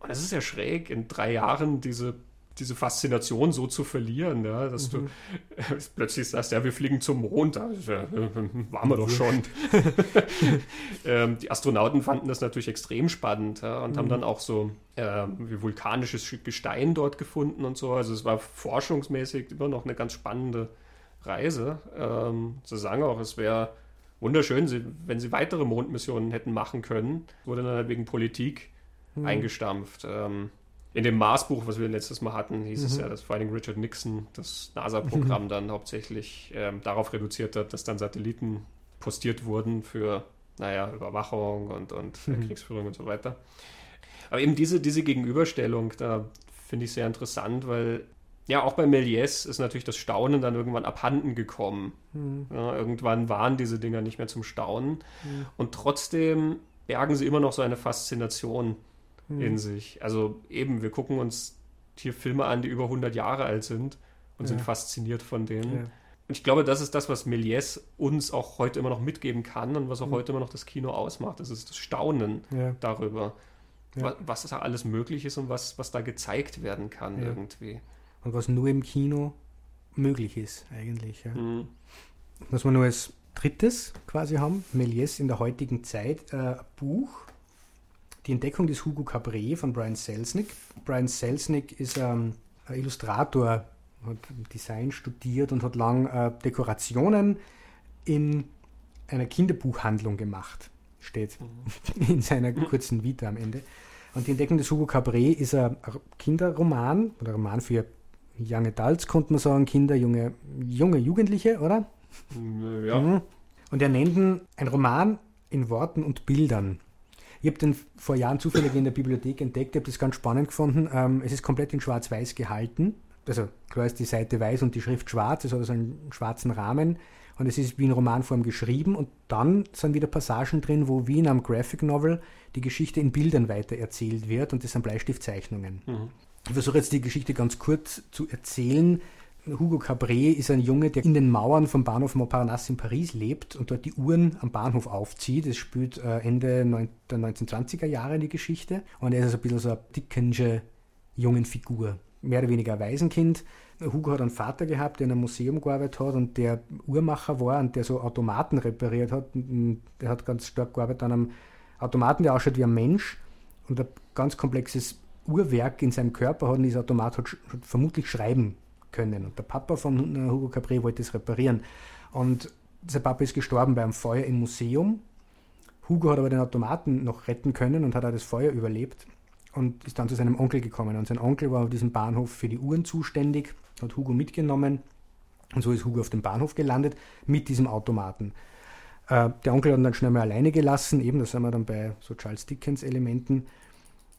Und es ist ja schräg, in drei Jahren diese diese Faszination so zu verlieren, ja, dass mhm. du äh, plötzlich sagst, ja, wir fliegen zum Mond, da ja, waren wir doch schon. ähm, die Astronauten fanden das natürlich extrem spannend ja, und mhm. haben dann auch so äh, vulkanisches Gestein dort gefunden und so. Also es war forschungsmäßig immer noch eine ganz spannende Reise. Ähm, sie sagen auch, es wäre wunderschön, wenn sie weitere Mondmissionen hätten machen können. Wurde dann halt wegen Politik mhm. eingestampft. Ähm, in dem Mars-Buch, was wir letztes Mal hatten, hieß mhm. es ja, dass vor allem Richard Nixon das NASA-Programm mhm. dann hauptsächlich ähm, darauf reduziert hat, dass dann Satelliten postiert wurden für, naja, Überwachung und, und mhm. Kriegsführung und so weiter. Aber eben diese, diese Gegenüberstellung, da finde ich sehr interessant, weil ja, auch bei Méliès ist natürlich das Staunen dann irgendwann abhanden gekommen. Mhm. Ja, irgendwann waren diese Dinger nicht mehr zum Staunen. Mhm. Und trotzdem bergen sie immer noch so eine Faszination hm. in sich. Also eben, wir gucken uns hier Filme an, die über 100 Jahre alt sind und ja. sind fasziniert von denen. Ja. Und ich glaube, das ist das, was Méliès uns auch heute immer noch mitgeben kann und was auch mhm. heute immer noch das Kino ausmacht. Das ist das Staunen ja. darüber, was, was, da alles möglich ist und was, was da gezeigt werden kann irgendwie. Und was nur im Kino möglich ist eigentlich. Mhm. Was wir nur als drittes quasi haben, Méliès in der heutigen Zeit, äh, Buch, die Entdeckung des Hugo Cabret von Brian Selznick. Brian Selznick ist ähm, ein Illustrator, hat Design studiert und hat lang äh, Dekorationen in einer Kinderbuchhandlung gemacht, steht mhm. in seiner kurzen Vita am Ende. Und die Entdeckung des Hugo Cabret ist ein Kinderroman oder Roman für Young Adults, konnte man sagen, Kinder, junge, junge Jugendliche, oder? Ja. Mhm. Und er nennt ihn ein Roman in Worten und Bildern. Ich habe den vor Jahren zufällig in der Bibliothek entdeckt, ich habe das ganz spannend gefunden. Ähm, es ist komplett in Schwarz-Weiß gehalten. Also klar ist die Seite weiß und die Schrift schwarz, es hat also einen schwarzen Rahmen und es ist wie in Romanform geschrieben und dann sind wieder Passagen drin, wo wie in einem Graphic Novel die Geschichte in Bildern weiter erzählt wird und das sind Bleistiftzeichnungen. Mhm. Ich versuche jetzt die Geschichte ganz kurz zu erzählen. Hugo Cabret ist ein Junge, der in den Mauern vom Bahnhof Montparnasse in Paris lebt und dort die Uhren am Bahnhof aufzieht. Es spielt äh, Ende der 1920er Jahre die Geschichte und er ist also ein bisschen so eine dickensche jungen Figur. Mehr oder weniger ein Waisenkind. Hugo hat einen Vater gehabt, der in einem Museum gearbeitet hat und der Uhrmacher war und der so Automaten repariert hat. Der hat ganz stark gearbeitet an einem Automaten, der ausschaut wie ein Mensch und ein ganz komplexes Uhrwerk in seinem Körper hat und dieser Automat hat vermutlich schreiben können. Und der Papa von äh, Hugo Cabret wollte es reparieren. Und sein Papa ist gestorben bei einem Feuer im Museum. Hugo hat aber den Automaten noch retten können und hat auch das Feuer überlebt und ist dann zu seinem Onkel gekommen. Und sein Onkel war auf diesem Bahnhof für die Uhren zuständig, hat Hugo mitgenommen und so ist Hugo auf dem Bahnhof gelandet mit diesem Automaten. Äh, der Onkel hat ihn dann schnell mal alleine gelassen, eben, da sind wir dann bei so Charles Dickens-Elementen.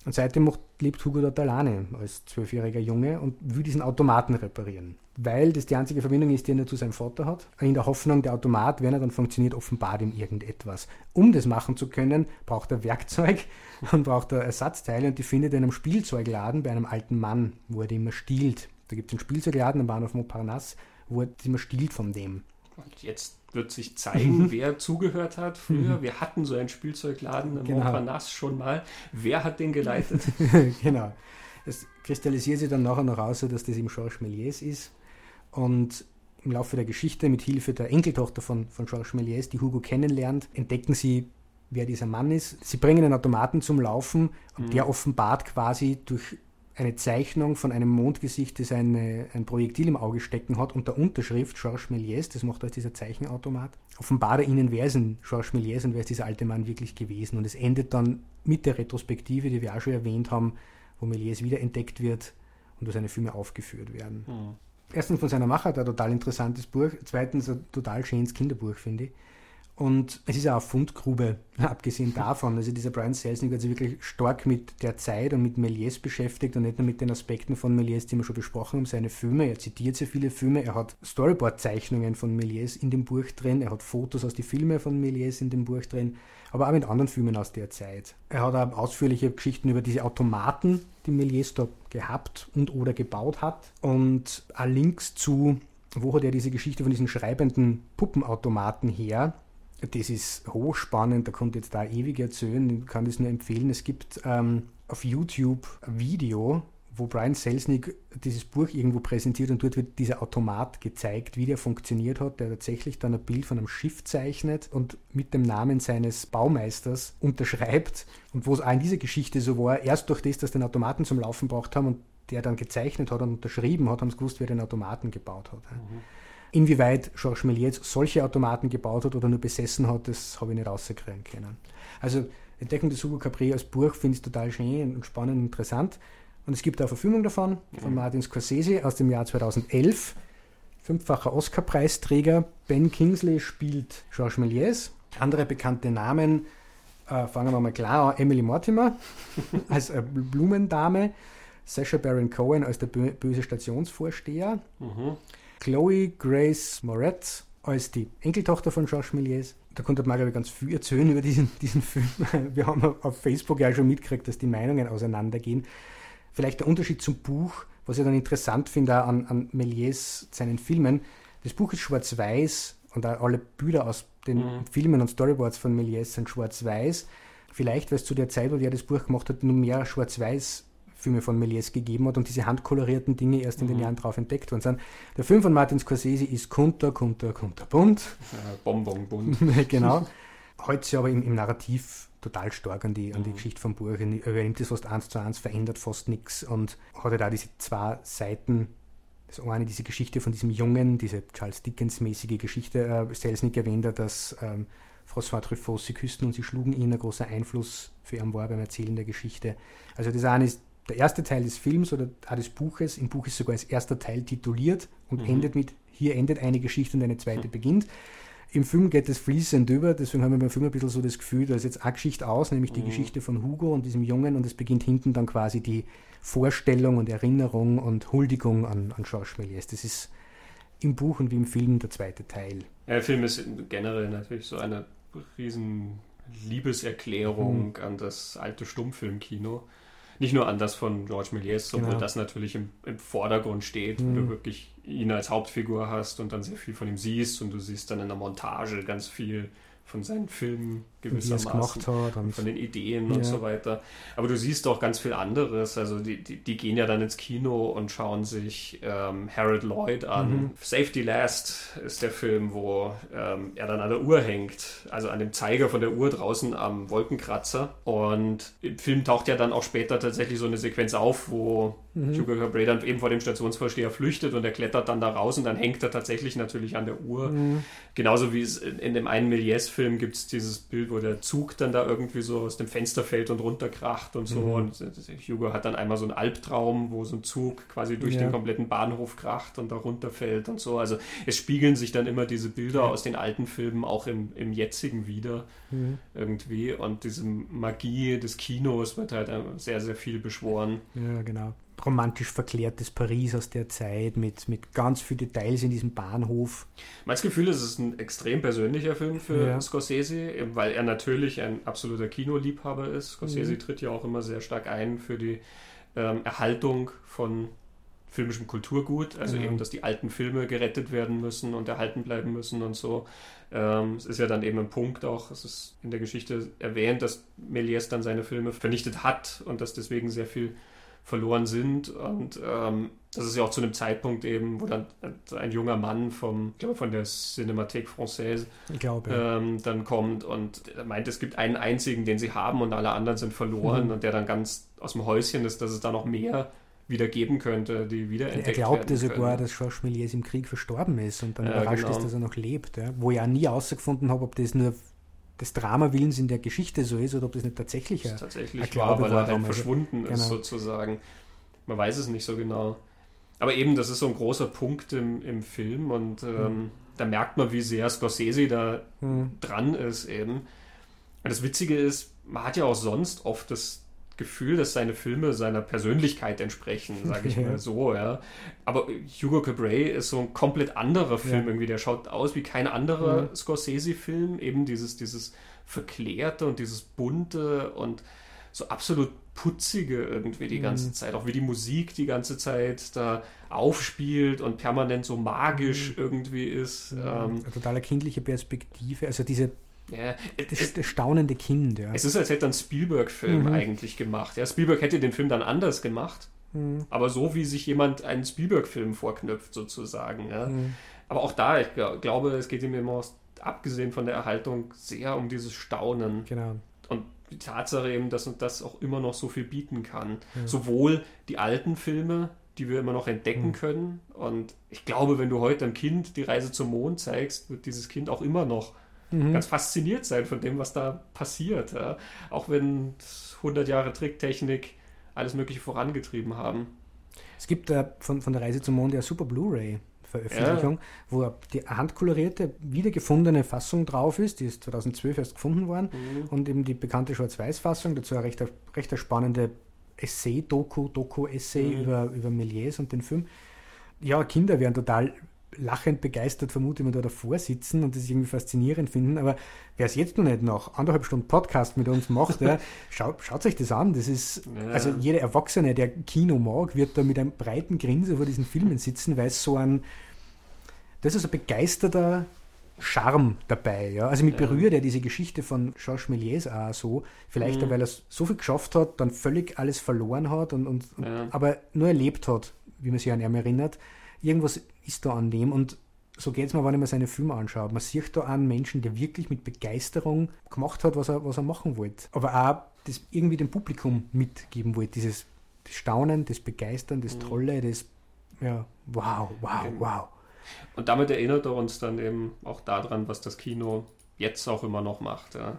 Und seitdem macht, lebt Hugo dort alleine als zwölfjähriger Junge und will diesen Automaten reparieren. Weil das die einzige Verbindung ist, die er zu seinem Vater hat. In der Hoffnung, der Automat, wenn er dann funktioniert, offenbart ihm irgendetwas. Um das machen zu können, braucht er Werkzeug und braucht er Ersatzteile und die findet er in einem Spielzeugladen bei einem alten Mann, wo er die immer stiehlt. Da gibt es einen Spielzeugladen am Bahnhof Montparnasse, wo er immer stiehlt von dem. Und jetzt wird sich zeigen, mhm. wer zugehört hat früher. Mhm. Wir hatten so einen Spielzeugladen im genau. Montparnasse schon mal. Wer hat den geleitet? genau. Es kristallisiert sich dann nachher noch raus, dass das eben Georges Méliès ist. Und im Laufe der Geschichte mit Hilfe der Enkeltochter von, von Georges Méliès, die Hugo kennenlernt, entdecken sie, wer dieser Mann ist. Sie bringen einen Automaten zum Laufen und mhm. der offenbart quasi durch eine Zeichnung von einem Mondgesicht, das eine, ein Projektil im Auge stecken hat und der Unterschrift Georges Méliès, das macht als dieser Zeichenautomat, offenbart er ihnen, wer ist denn Georges Méliès und wer ist dieser alte Mann wirklich gewesen. Und es endet dann mit der Retrospektive, die wir auch schon erwähnt haben, wo Méliès wiederentdeckt wird und wo seine Filme aufgeführt werden. Mhm. Erstens von seiner Machart ein total interessantes Buch, zweitens ein total schönes Kinderbuch, finde ich. Und es ist auch eine Fundgrube, abgesehen davon. Also dieser Brian Selznick hat sich wirklich stark mit der Zeit und mit Méliès beschäftigt und nicht nur mit den Aspekten von Méliès, die wir schon besprochen haben, seine Filme. Er zitiert sehr viele Filme. Er hat Storyboard-Zeichnungen von Méliès in dem Buch drin. Er hat Fotos aus den Filmen von Méliès in dem Buch drin, aber auch mit anderen Filmen aus der Zeit. Er hat auch ausführliche Geschichten über diese Automaten, die Méliès da gehabt und oder gebaut hat und auch Links zu, wo hat er diese Geschichte von diesen schreibenden Puppenautomaten her das ist hochspannend, da kommt jetzt da ewig erzählen, ich kann das nur empfehlen. Es gibt ähm, auf YouTube ein Video, wo Brian Selznick dieses Buch irgendwo präsentiert und dort wird dieser Automat gezeigt, wie der funktioniert hat, der tatsächlich dann ein Bild von einem Schiff zeichnet und mit dem Namen seines Baumeisters unterschreibt und wo es auch in dieser Geschichte so war, erst durch das, dass den Automaten zum Laufen braucht haben und der dann gezeichnet hat und unterschrieben hat, haben sie gewusst, wer den Automaten gebaut hat. Mhm. Inwieweit Georges Méliès solche Automaten gebaut hat oder nur besessen hat, das habe ich nicht rauskriegen können. Also Entdeckung des Hugo Capri als Buch finde ich total schön und spannend und interessant. Und es gibt auch Verfilmung davon, von Martin Scorsese aus dem Jahr 2011. Fünffacher Oscar-Preisträger Ben Kingsley spielt Georges Méliès. Andere bekannte Namen, äh, fangen wir mal klar an, Emily Mortimer als äh, Blumendame, Sacha Baron Cohen als der böse Stationsvorsteher. Mhm. Chloe Grace Moretz als die Enkeltochter von Georges Méliès. Da konnte Margaret ganz viel erzählen über diesen, diesen Film. Wir haben auf Facebook ja schon mitgekriegt, dass die Meinungen auseinandergehen. Vielleicht der Unterschied zum Buch, was ich dann interessant finde an, an Méliès seinen Filmen. Das Buch ist schwarz-weiß und auch alle Bilder aus den mhm. Filmen und Storyboards von Méliès sind schwarz-weiß. Vielleicht, weil es zu der Zeit, wo er das Buch gemacht hat, nur mehr schwarz-weiß Filme von Méliès gegeben hat und diese handkolorierten Dinge erst in den mhm. Jahren drauf entdeckt worden sind. Der Film von Martin Scorsese ist kunter, kunter, kunterbunt. Ja, Bonbonbunt. genau. Heute sich aber im, im, Narrativ total stark an die, an die mhm. Geschichte vom Buch. Er nimmt das fast eins zu eins, verändert fast nichts und hat da diese zwei Seiten das eine, diese Geschichte von diesem Jungen, diese Charles Dickens-mäßige Geschichte, äh, Selznick erwähnt er, dass ähm, François Truffaut, sie küssten und sie schlugen ihn, ein großer Einfluss für ihn war beim Erzählen der Geschichte. Also das eine ist der erste Teil des Films oder auch des Buches, im Buch ist sogar als erster Teil tituliert und mhm. endet mit, hier endet eine Geschichte und eine zweite mhm. beginnt. Im Film geht es fließend über, deswegen haben wir beim Film ein bisschen so das Gefühl, da ist jetzt eine Geschichte aus, nämlich die mhm. Geschichte von Hugo und diesem Jungen und es beginnt hinten dann quasi die Vorstellung und Erinnerung und Huldigung an, an Georges Méliès. Das ist im Buch und wie im Film der zweite Teil. Ja, der Film ist generell natürlich so eine riesen Liebeserklärung mhm. an das alte Stummfilmkino nicht nur an das von George Méliès, obwohl genau. das natürlich im, im Vordergrund steht, mhm. wo du wirklich ihn als Hauptfigur hast und dann sehr viel von ihm siehst und du siehst dann in der Montage ganz viel von seinen Filmen gewissermaßen, von den Ideen ja. und so weiter. Aber du siehst auch ganz viel anderes. Also die, die, die gehen ja dann ins Kino und schauen sich ähm, Harold Lloyd an. Mhm. Safety Last ist der Film, wo ähm, er dann an der Uhr hängt, also an dem Zeiger von der Uhr draußen am Wolkenkratzer. Und im Film taucht ja dann auch später tatsächlich so eine Sequenz auf, wo mhm. Hugo Cabret dann eben vor dem Stationsvorsteher flüchtet und er klettert dann da raus und dann hängt er tatsächlich natürlich an der Uhr. Mhm. Genauso wie es in, in dem einen Méliès-Film gibt es dieses Bild, wo der Zug dann da irgendwie so aus dem Fenster fällt und runterkracht und so. Mhm. Und Hugo hat dann einmal so einen Albtraum, wo so ein Zug quasi durch ja. den kompletten Bahnhof kracht und da runterfällt und so. Also es spiegeln sich dann immer diese Bilder aus den alten Filmen auch im, im jetzigen wieder mhm. irgendwie. Und diese Magie des Kinos wird halt sehr, sehr viel beschworen. Ja, genau romantisch verklärtes Paris aus der Zeit mit, mit ganz vielen Details in diesem Bahnhof. Mein Gefühl ist, es ist ein extrem persönlicher Film für ja. Scorsese, weil er natürlich ein absoluter Kinoliebhaber ist. Scorsese mhm. tritt ja auch immer sehr stark ein für die ähm, Erhaltung von filmischem Kulturgut, also mhm. eben, dass die alten Filme gerettet werden müssen und erhalten bleiben müssen und so. Ähm, es ist ja dann eben ein Punkt auch, es ist in der Geschichte erwähnt, dass Méliès dann seine Filme vernichtet hat und dass deswegen sehr viel verloren sind. Und ähm, das ist ja auch zu einem Zeitpunkt eben, wo dann ein junger Mann vom, ich glaube, von der Cinémathèque Française ähm, dann kommt und meint, es gibt einen einzigen, den sie haben und alle anderen sind verloren Mhm. und der dann ganz aus dem Häuschen ist, dass es da noch mehr wieder geben könnte, die wiederentdeckt er glaubte sogar, dass Georges Méliès im Krieg verstorben ist und dann Ja, überrascht genau. ist, dass er noch lebt. Ja. Wo ich auch nie herausgefunden habe, ob das nur des Drama-Willens in der Geschichte so ist oder ob das nicht tatsächlich das ja. tatsächlich ein Glaube war, weil er halt verschwunden ist Genau. sozusagen. Man weiß es nicht so genau. Aber eben, das ist so ein großer Punkt im, im Film und ähm, da merkt man, wie sehr Scorsese da Hm. dran ist eben. Und das Witzige ist, man hat ja auch sonst oft das Gefühl, dass seine Filme seiner Persönlichkeit entsprechen, sage ich mal so, ja. Aber Hugo Cabret ist so ein komplett anderer Film Ja. irgendwie. Der schaut aus wie kein anderer Mhm. Scorsese-Film. Eben dieses, dieses Verklärte und dieses Bunte und so absolut putzige irgendwie die ganze Mhm. Zeit. Auch wie die Musik die ganze Zeit da aufspielt und permanent so magisch irgendwie ist. Ähm, Eine totale kindliche Perspektive, also diese, ja, das, es, das staunende Kind. Ja. es ist, als hätte er einen Spielberg-Film Mhm. eigentlich gemacht. Ja, Spielberg hätte den Film dann anders gemacht, Hm. aber so wie sich jemand einen Spielberg-Film vorknüpft, sozusagen. Ja. Hm. Aber auch da, ich gl- glaube, es geht ihm immer, abgesehen von der Erhaltung, sehr um dieses Staunen Genau. und die Tatsache eben, dass uns das auch immer noch so viel bieten kann. Sowohl die alten Filme, die wir immer noch entdecken Mhm. können. Und ich glaube, wenn du heute einem Kind die Reise zum Mond zeigst, wird dieses Kind auch immer noch Mhm. ganz fasziniert sein von dem, was da passiert. Ja. Auch wenn 100 Jahre Tricktechnik alles Mögliche vorangetrieben haben. Es gibt äh, von, von der Reise zum Mond ja super Blu-ray-Veröffentlichung, wo die handkolorierte, wiedergefundene Fassung drauf ist. Die ist 2012 erst gefunden worden. Und eben die bekannte Schwarz-Weiß-Fassung, dazu eine recht, recht spannende Essay-Doku, Doku-Essay Mhm. über, über Méliès und den Film. Ja, Kinder werden total lachend begeistert, vermute ich, wenn da davor sitzen und das irgendwie faszinierend finden. Aber wer es jetzt noch nicht nach anderthalb Stunden Podcast mit uns macht, ja, schaut, schaut euch das an. Das ist, Ja. also jeder Erwachsene, der Kino mag, wird da mit einem breiten Grinsen vor diesen Filmen sitzen, weil es so ein, das ist ein begeisterter Charme dabei. Ja? Also mich berührt ja diese Geschichte von Georges Méliès auch so. Vielleicht, Mhm. weil er so viel geschafft hat, dann völlig alles verloren hat und, und, und aber nur erlebt hat, wie man sich an ihn erinnert. Irgendwas ist da an dem und so geht es mir, wenn ich mir seine Filme anschaue. Man sieht da einen Menschen, der wirklich mit Begeisterung gemacht hat, was er, was er machen wollte. Aber auch das irgendwie dem Publikum mitgeben wollte. Dieses das Staunen, das Begeistern, das Mhm. Tolle, das ja, wow, wow, wow. Und damit erinnert er uns dann eben auch daran, was das Kino jetzt auch immer noch macht. Ja.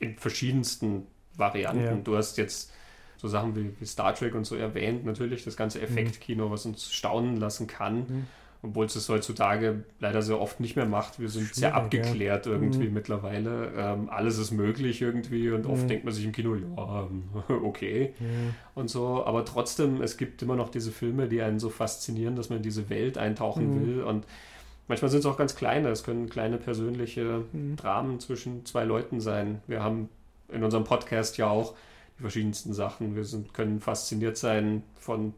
In verschiedensten Varianten. Ja. Du hast jetzt so Sachen wie, wie Star Trek und so erwähnt, natürlich das ganze Effektkino, was uns staunen lassen kann. Mhm. Obwohl es es heutzutage leider sehr oft nicht mehr macht. Wir sind sehr abgeklärt irgendwie Mhm. mittlerweile. Ähm, alles ist möglich irgendwie und oft Mhm. denkt man sich im Kino, ja, okay Ja. und so. Aber trotzdem, es gibt immer noch diese Filme, die einen so faszinieren, dass man in diese Welt eintauchen Mhm. will. Und manchmal sind es auch ganz kleine. Es können kleine persönliche Mhm. Dramen zwischen zwei Leuten sein. Wir haben in unserem Podcast ja auch die verschiedensten Sachen. Wir sind, können fasziniert sein von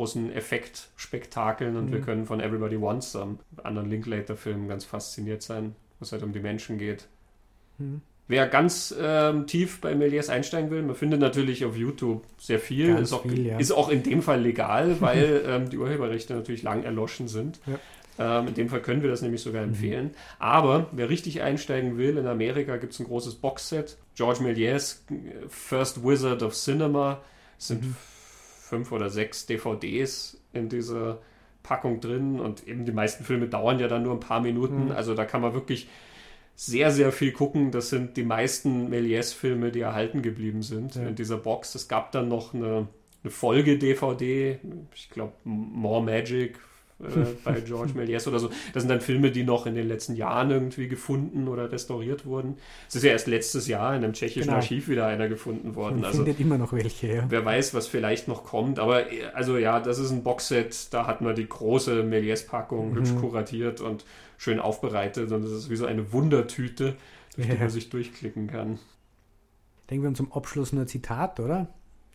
großen Effektspektakeln und Mhm. wir können von Everybody Wants Some, anderen Linklater-Filmen, ganz fasziniert sein, wo es halt um die Menschen geht. Mhm. Wer ganz ähm, tief bei Méliès einsteigen will, man findet natürlich auf YouTube sehr viel. Ist, auch, viel, ja. ist auch in dem Fall legal, weil ähm, die Urheberrechte natürlich lang erloschen sind. Ähm, in dem Fall können wir das nämlich sogar Mhm. empfehlen. Aber wer richtig einsteigen will, in Amerika gibt es ein großes Boxset. George Méliès, äh, First Wizard of Cinema, sind Mhm. Fünf oder sechs DVDs in dieser Packung drin und eben die meisten Filme dauern ja dann nur ein paar Minuten. Mhm. Also da kann man wirklich sehr, sehr viel gucken. Das sind die meisten Méliès-Filme, die erhalten geblieben sind Ja. in dieser Box. Es gab dann noch eine, eine Folge-DVD, ich glaube More Magic äh, bei George Méliès oder so. Das sind dann Filme, die noch in den letzten Jahren irgendwie gefunden oder restauriert wurden. Es ist ja erst letztes Jahr in einem tschechischen Genau. Archiv wieder einer gefunden worden. Man Also findet immer noch welche, ja. Wer weiß, was vielleicht noch kommt. Aber äh, also ja, das ist ein Boxset. Da hat man die große Méliès-Packung Mhm. hübsch kuratiert und schön aufbereitet. Und das ist wie so eine Wundertüte, durch die Ja. man sich durchklicken kann. Denken wir haben zum Abschluss nur ein Zitat, oder?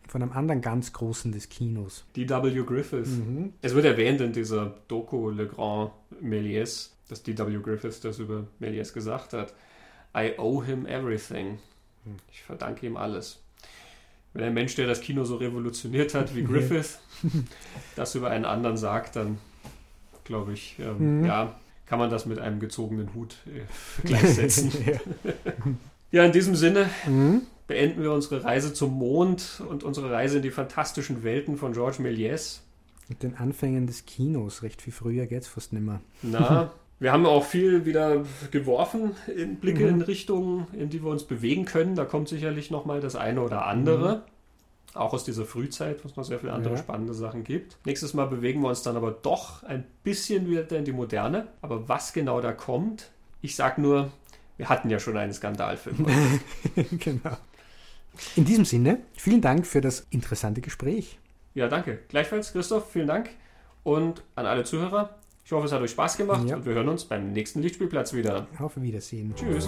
Von einem anderen ganz Großen des Kinos. D.W. Griffith. Mhm. Es wird erwähnt in dieser Doku Le Grand Méliès, dass D.W. Griffith das über Méliès gesagt hat. I owe him everything. Hm. Ich verdanke ihm alles. Wenn ein Mensch, der das Kino so revolutioniert hat wie Griffith, das über einen anderen sagt, dann glaube ich, ähm, mhm. ja, kann man das mit einem gezogenen Hut äh, gleichsetzen. ja. ja. in diesem Sinne mhm. Beenden wir unsere Reise zum Mond und unsere Reise in die fantastischen Welten von Georges Méliès. Mit den Anfängen des Kinos, recht viel früher geht es fast nicht mehr. Na, wir haben auch viel wieder geworfen, in Blicke mhm. in Richtungen, in die wir uns bewegen können. Da kommt sicherlich nochmal das eine oder andere. Mhm. Auch aus dieser Frühzeit, wo es noch sehr viele andere ja. spannende Sachen gibt. Nächstes Mal bewegen wir uns dann aber doch ein bisschen wieder in die Moderne. Aber was genau da kommt, ich sag nur, wir hatten ja schon einen Skandalfilm. genau. In diesem Sinne, vielen Dank für das interessante Gespräch. Ja, danke. Gleichfalls, Christoph, vielen Dank. Und an alle Zuhörer, ich hoffe, es hat euch Spaß gemacht ja. und wir hören uns beim nächsten Lichtspielplatz wieder. Auf Wiedersehen. Tschüss.